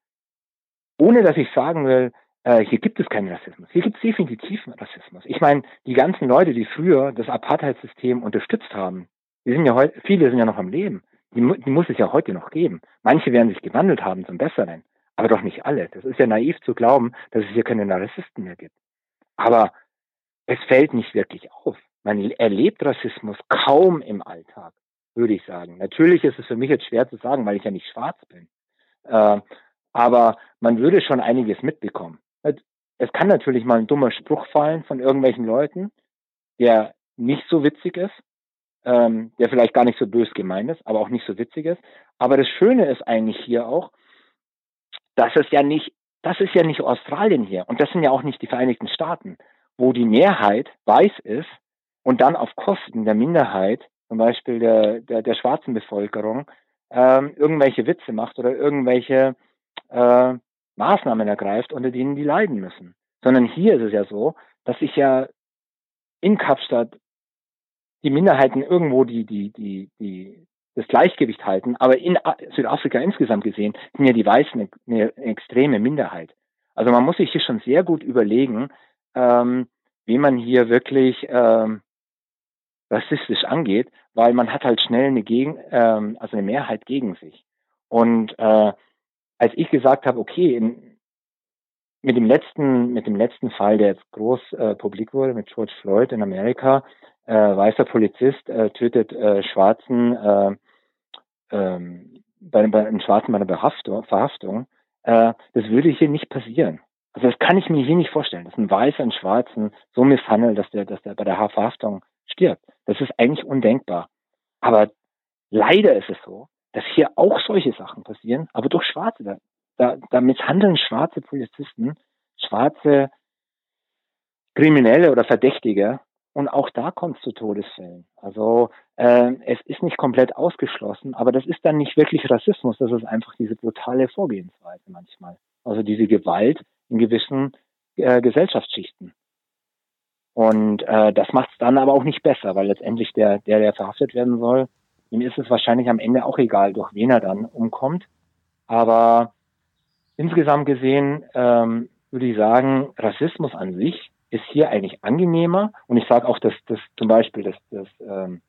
ohne dass ich sagen will, äh, hier gibt es keinen Rassismus. Hier gibt es definitiv Rassismus. Ich meine, die ganzen Leute, die früher das Apartheidssystem unterstützt haben, die sind ja heute, viele sind ja noch am Leben. Die, die muss es ja heute noch geben. Manche werden sich gewandelt haben zum Besseren, aber doch nicht alle. Das ist ja naiv zu glauben, dass es hier keine Rassisten mehr gibt. Aber es fällt nicht wirklich auf. Man erlebt Rassismus kaum im Alltag, würde ich sagen. Natürlich ist es für mich jetzt schwer zu sagen, weil ich ja nicht schwarz bin. Äh, aber man würde schon einiges mitbekommen. Es kann natürlich mal ein dummer Spruch fallen von irgendwelchen Leuten, der nicht so witzig ist, ähm, der vielleicht gar nicht so bös gemeint ist, aber auch nicht so witzig ist. Aber das Schöne ist eigentlich hier auch, dass es ja nicht, das ist ja nicht Australien hier und das sind ja auch nicht die Vereinigten Staaten, wo die Mehrheit weiß ist und dann auf Kosten der Minderheit, zum Beispiel der, der, der schwarzen Bevölkerung, ähm, irgendwelche Witze macht oder irgendwelche äh, Maßnahmen ergreift, unter denen die leiden müssen. Sondern hier ist es ja so, dass sich ja in Kapstadt die Minderheiten irgendwo die, die, die, die, das Gleichgewicht halten, aber in Südafrika insgesamt gesehen sind ja die Weißen eine, extreme Minderheit. Also man muss sich hier schon sehr gut überlegen, ähm, wie man hier wirklich ähm, rassistisch angeht, weil man hat halt schnell eine Gegen, ähm, also eine Mehrheit gegen sich. Und äh, als ich gesagt habe, okay, in, mit dem letzten, mit dem letzten Fall, der jetzt groß äh, publik wurde, mit George Floyd in Amerika, äh, weißer Polizist äh, tötet äh, Schwarzen, äh, ähm, bei, bei einem Schwarzen bei einer Behaftung, Verhaftung, äh, das würde hier nicht passieren. Also das kann ich mir hier nicht vorstellen, dass ein Weißer einen Schwarzen so misshandelt, dass der, dass der bei der Verhaftung stirbt. Das ist eigentlich undenkbar. Aber leider ist es so, dass hier auch solche Sachen passieren, aber durch Schwarze. Da, da, da misshandeln schwarze Polizisten, schwarze Kriminelle oder Verdächtige und auch da kommt es zu Todesfällen. Also äh, es ist nicht komplett ausgeschlossen, aber das ist dann nicht wirklich Rassismus, das ist einfach diese brutale Vorgehensweise manchmal. Also diese Gewalt in gewissen äh, Gesellschaftsschichten. Und äh, das macht es dann aber auch nicht besser, weil letztendlich der, der, der verhaftet werden soll, ihm ist es wahrscheinlich am Ende auch egal, durch wen er dann umkommt. Aber insgesamt gesehen ähm, würde ich sagen, Rassismus an sich ist hier eigentlich angenehmer. Und ich sage auch, dass das zum Beispiel dass, dass, ähm,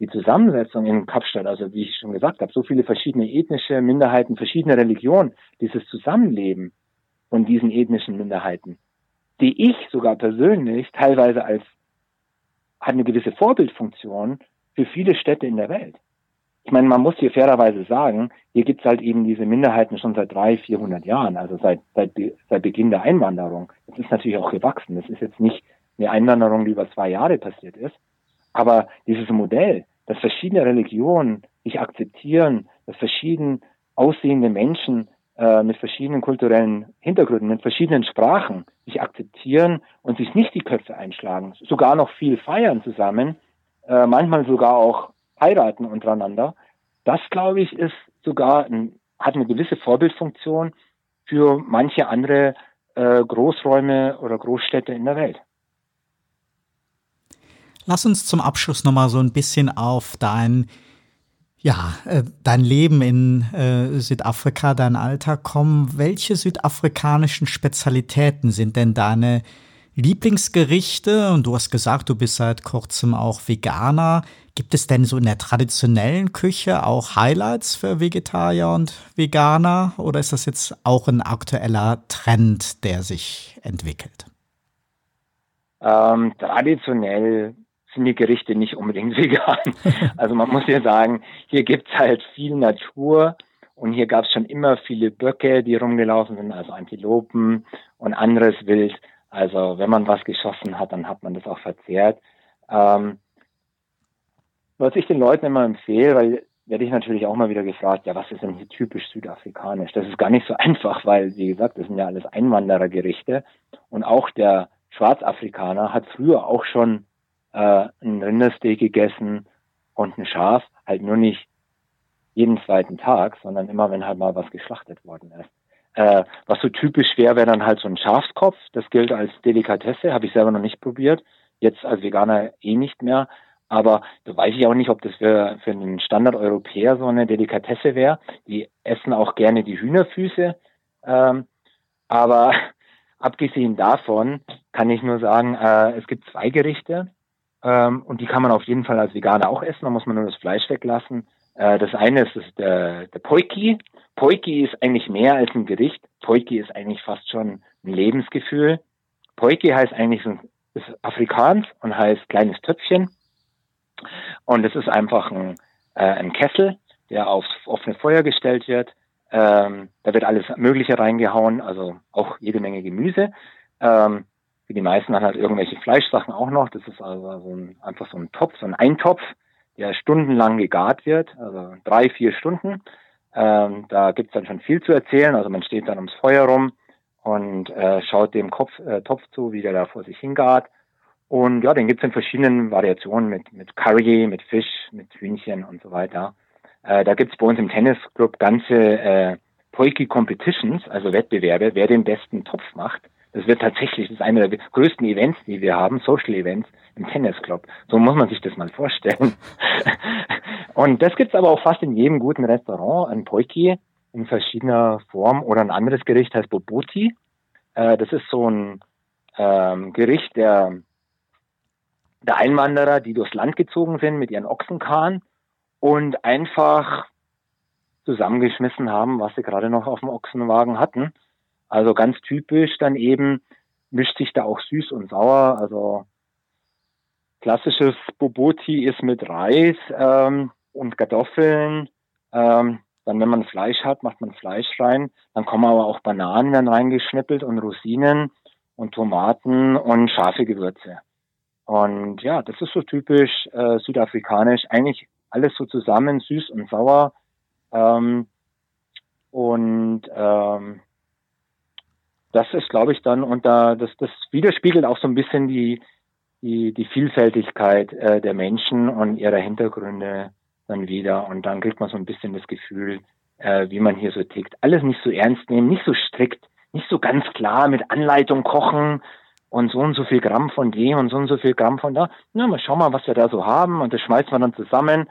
die Zusammensetzung in Kapstadt, also wie ich schon gesagt habe, so viele verschiedene ethnische Minderheiten, verschiedene Religionen, dieses Zusammenleben von diesen ethnischen Minderheiten, die ich sogar persönlich teilweise als hat eine gewisse Vorbildfunktion für viele Städte in der Welt. Ich meine, man muss hier fairerweise sagen, hier gibt es halt eben diese Minderheiten schon seit drei, vierhundert Jahren, also seit, seit, seit Beginn der Einwanderung. Das ist natürlich auch gewachsen. Das ist jetzt nicht eine Einwanderung, die über zwei Jahre passiert ist. Aber dieses Modell, dass verschiedene Religionen sich akzeptieren, dass verschieden aussehende Menschen äh, mit verschiedenen kulturellen Hintergründen, mit verschiedenen Sprachen sich akzeptieren und sich nicht die Köpfe einschlagen, sogar noch viel feiern zusammen, äh, manchmal sogar auch heiraten untereinander. Das, glaube ich, ist sogar ein, hat eine gewisse Vorbildfunktion für manche andere äh, Großräume oder Großstädte in der Welt. Lass uns zum Abschluss nochmal so ein bisschen auf dein, ja, äh, dein Leben in äh, Südafrika, dein Alltag kommen. Welche südafrikanischen Spezialitäten sind denn deine Lieblingsgerichte? Und du hast gesagt, du bist seit kurzem auch Veganer. Gibt es denn so in der traditionellen Küche auch Highlights für Vegetarier und Veganer? Oder ist das jetzt auch ein aktueller Trend, der sich entwickelt? Ähm, traditionell sind die Gerichte nicht unbedingt vegan. Also man muss ja sagen, hier gibt es halt viel Natur und hier gab es schon immer viele Böcke, die rumgelaufen sind, also Antilopen und anderes Wild. Also wenn man was geschossen hat, dann hat man das auch verzehrt. Ähm, was ich den Leuten immer empfehle, weil werde ich natürlich auch mal wieder gefragt, ja, was ist denn hier typisch südafrikanisch? Das ist gar nicht so einfach, weil, wie gesagt, das sind ja alles Einwanderergerichte. Und auch der Schwarzafrikaner hat früher auch schon äh, ein Rindersteak gegessen und ein Schaf, halt nur nicht jeden zweiten Tag, sondern immer, wenn halt mal was geschlachtet worden ist. Äh, was so typisch wäre, wäre dann halt so ein Schafskopf. Das gilt als Delikatesse, habe ich selber noch nicht probiert. Jetzt als Veganer eh nicht mehr. Aber da weiß ich auch nicht, ob das für, für einen Standard-Europäer so eine Delikatesse wäre. Die essen auch gerne die Hühnerfüße. Ähm, aber abgesehen davon kann ich nur sagen, äh, es gibt zwei Gerichte ähm, und die kann man auf jeden Fall als Veganer auch essen. Da muss man nur das Fleisch weglassen. Äh, das eine ist, ist der, der Poiki. Poiki ist eigentlich mehr als ein Gericht. Poiki ist eigentlich fast schon ein Lebensgefühl. Poiki heißt eigentlich so, ist Afrikaans und heißt kleines Töpfchen. Und es ist einfach ein, äh, ein Kessel, der aufs offene Feuer gestellt wird. Ähm, da wird alles Mögliche reingehauen, also auch jede Menge Gemüse. Ähm, für die meisten dann halt irgendwelche Fleischsachen auch noch. Das ist also so ein, einfach so ein Topf, so ein Eintopf, der stundenlang gegart wird, also drei, vier Stunden. Ähm, da gibt's dann schon viel zu erzählen. Also man steht dann ums Feuer rum und äh, schaut dem Kopf, äh, Topf zu, wie der da vor sich hingart. Und ja, den gibt's in verschiedenen Variationen mit, mit Curry, mit Fisch, mit Hühnchen und so weiter. Äh, da gibt's bei uns im Tennisclub ganze äh, Poiki Competitions, also Wettbewerbe, wer den besten Topf macht. Das wird tatsächlich, das ist einer der größten Events, die wir haben, Social Events im Tennisclub. So muss man sich das mal vorstellen. und das gibt's aber auch fast in jedem guten Restaurant, ein Poiki in verschiedener Form oder ein anderes Gericht heißt Boboti. Äh, das ist so ein ähm, Gericht, der der Einwanderer, die durchs Land gezogen sind mit ihren Ochsenkahn und einfach zusammengeschmissen haben, was sie gerade noch auf dem Ochsenwagen hatten. Also ganz typisch dann eben mischt sich da auch süß und sauer. Also klassisches Boboti ist mit Reis ähm, und Kartoffeln. Ähm, dann, wenn man Fleisch hat, macht man Fleisch rein. Dann kommen aber auch Bananen werden reingeschnippelt und Rosinen und Tomaten und scharfe Gewürze. Und ja, das ist so typisch äh, südafrikanisch. Eigentlich alles so zusammen, süß und sauer. Ähm, und ähm, das ist, glaube ich, dann, und da, das, das widerspiegelt auch so ein bisschen die, die, die Vielfältigkeit äh, der Menschen und ihrer Hintergründe dann wieder. Und dann kriegt man so ein bisschen das Gefühl, äh, wie man hier so tickt. Alles nicht so ernst nehmen, nicht so strikt, nicht so ganz klar mit Anleitung kochen und so und so viel Gramm von dem und so und so viel Gramm von da. Na, mal schauen mal, was wir da so haben. Und das schmeißt man dann zusammen.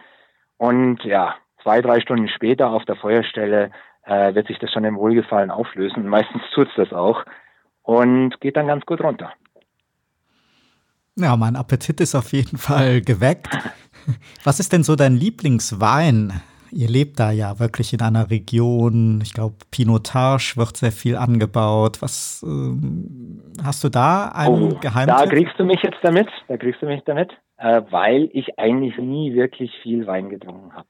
Und ja, zwei, drei Stunden später auf der Feuerstelle äh, wird sich das schon im Wohlgefallen auflösen. Und meistens tut's das auch und geht dann ganz gut runter. Ja, mein Appetit ist auf jeden Fall geweckt. Was ist denn so dein Lieblingswein? Ihr lebt da ja wirklich in einer Region, ich glaube, Pinotage wird sehr viel angebaut. Was ähm, hast du da einen oh, Geheimtipp? Da kriegst du mich jetzt damit, da kriegst du mich damit, äh, weil ich eigentlich nie wirklich viel Wein getrunken habe.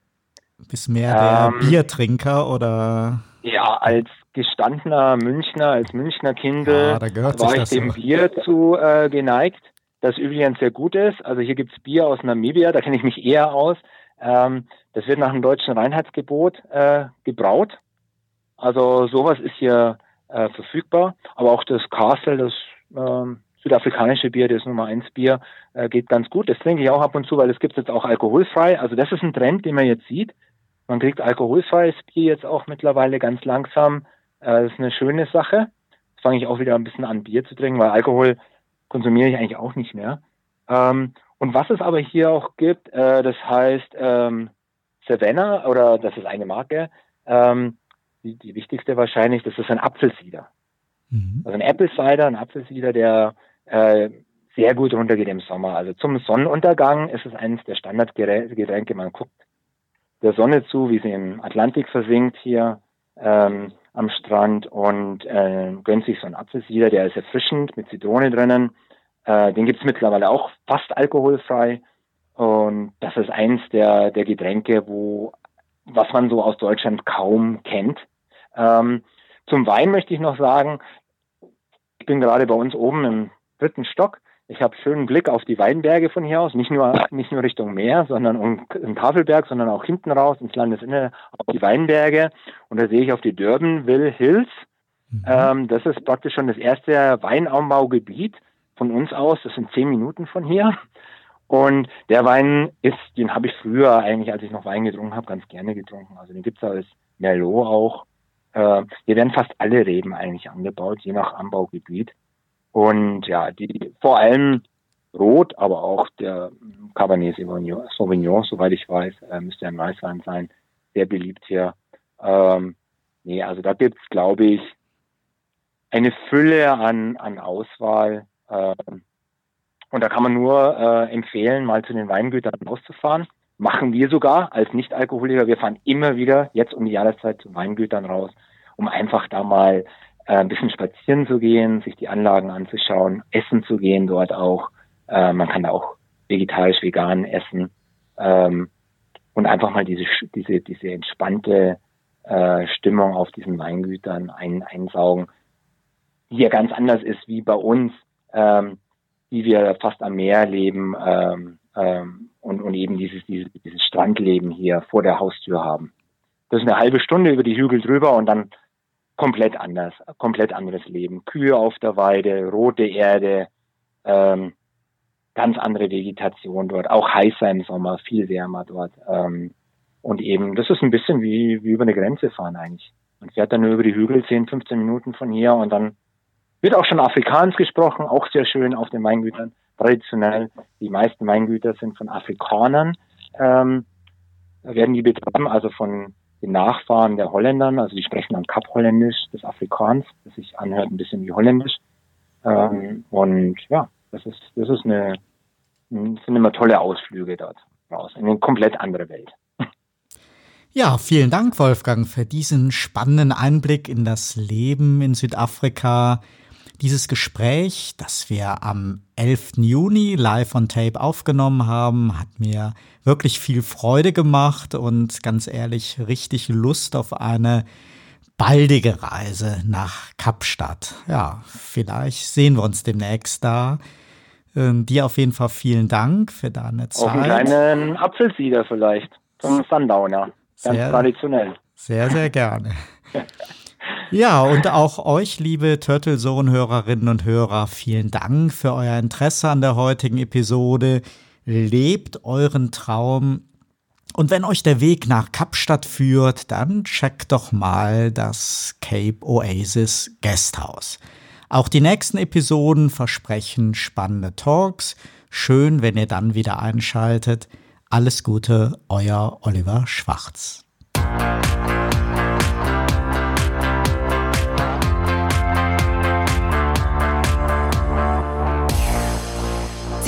Bist mehr der ähm, Biertrinker oder? Ja, als gestandener Münchner, als Münchner Kindel ja, war ich dem so. Bier zu äh, geneigt das übrigens sehr gut ist. Also hier gibt's Bier aus Namibia, da kenne ich mich eher aus. Ähm, das wird nach dem deutschen Reinheitsgebot äh, gebraut. Also sowas ist hier äh, verfügbar. Aber auch das Castle, das ähm, südafrikanische Bier, das Nummer 1 Bier, äh, geht ganz gut. Das trinke ich auch ab und zu, weil es gibt jetzt auch alkoholfrei. Also das ist ein Trend, den man jetzt sieht. Man kriegt alkoholfreies Bier jetzt auch mittlerweile ganz langsam. Äh, das ist eine schöne Sache. Jetzt fange ich auch wieder ein bisschen an, Bier zu trinken, weil Alkohol konsumiere ich eigentlich auch nicht mehr. Ähm, und was es aber hier auch gibt, äh, das heißt ähm, Savannah oder das ist eine Marke, ähm, die, die wichtigste wahrscheinlich, das ist ein Apfelsieder. Mhm. Also ein Apple Cider, ein Apfelsieder, der äh, sehr gut runtergeht im Sommer. Also zum Sonnenuntergang ist es eines der Standardgetränke. Man guckt der Sonne zu, wie sie im Atlantik versinkt hier ähm, am Strand und äh, gönnt sich so einen Apfelsieder, der ist erfrischend mit Zitrone drinnen. Äh, den gibt's mittlerweile auch fast alkoholfrei. Und das ist eins der, der Getränke, wo, was man so aus Deutschland kaum kennt. Ähm, zum Wein möchte ich noch sagen, ich bin gerade bei uns oben im dritten Stock ich habe schönen Blick auf die Weinberge von hier aus, nicht nur nicht nur Richtung Meer, sondern um, im Tafelberg, sondern auch hinten raus ins Landesinnere auf die Weinberge. Und da sehe ich auf die Durbanville Hills. Mhm. Ähm, das ist praktisch schon das erste Weinanbaugebiet von uns aus. Das sind zehn Minuten von hier. Und der Wein ist, den habe ich früher eigentlich, als ich noch Wein getrunken habe, ganz gerne getrunken. Also den gibt's als Merlot auch. Äh, hier werden fast alle Reben eigentlich angebaut, je nach Anbaugebiet. Und ja, die vor allem Rot, aber auch der Cabernet Sauvignon, soweit ich weiß, äh, müsste ein Weißwein sein, sehr beliebt hier. Ähm, nee, also da gibt's, glaube ich, eine Fülle an, an Auswahl. Ähm, und da kann man nur äh, empfehlen, mal zu den Weingütern rauszufahren. Machen wir sogar als Nicht-Alkoholiker. Wir fahren immer wieder jetzt um die Jahreszeit zu Weingütern raus, um einfach da mal ein bisschen spazieren zu gehen, sich die Anlagen anzuschauen, essen zu gehen dort auch. Äh, man kann da auch vegetarisch, vegan essen ähm, und einfach mal diese diese diese entspannte äh, Stimmung auf diesen Weingütern ein, einsaugen, die ja ganz anders ist wie bei uns, ähm, die wir fast am Meer leben ähm, und, und eben dieses, dieses, dieses Strandleben hier vor der Haustür haben. Das ist eine halbe Stunde über die Hügel drüber und dann komplett anders, komplett anderes Leben. Kühe auf der Weide, rote Erde, ähm, ganz andere Vegetation dort, auch heißer im Sommer, viel wärmer dort. Ähm, und eben, das ist ein bisschen wie, wie über eine Grenze fahren eigentlich. Man fährt dann nur über die Hügel 10, 15 Minuten von hier und dann wird auch schon Afrikaans gesprochen, auch sehr schön auf den Weingütern. Traditionell, die meisten Weingüter sind von Afrikanern, ähm, werden die betrieben, also von den Nachfahren der Holländern, also die sprechen dann Kap-Holländisch des Afrikaans, das sich anhört ein bisschen wie Holländisch. Ähm, und ja, das ist, das ist eine, sind immer tolle Ausflüge dort raus, in eine komplett andere Welt. Ja, vielen Dank, Wolfgang, für diesen spannenden Einblick in das Leben in Südafrika. Dieses Gespräch, das wir am 11. Juni live on Tape aufgenommen haben, hat mir wirklich viel Freude gemacht und ganz ehrlich richtig Lust auf eine baldige Reise nach Kapstadt. Ja, vielleicht sehen wir uns demnächst da. Ähm, dir auf jeden Fall vielen Dank für deine Zeit. Auch einen kleinen Apfelsieder vielleicht, so ein Sundowner, ganz sehr, traditionell. Sehr, sehr gerne. Ja, und auch euch, liebe Turtle Zone-Hörerinnen und Hörer, vielen Dank für euer Interesse an der heutigen Episode. Lebt euren Traum. Und wenn euch der Weg nach Kapstadt führt, dann checkt doch mal das Cape Oasis Guesthouse. Auch die nächsten Episoden versprechen spannende Talks. Schön, wenn ihr dann wieder einschaltet. Alles Gute, euer Oliver Schwarz.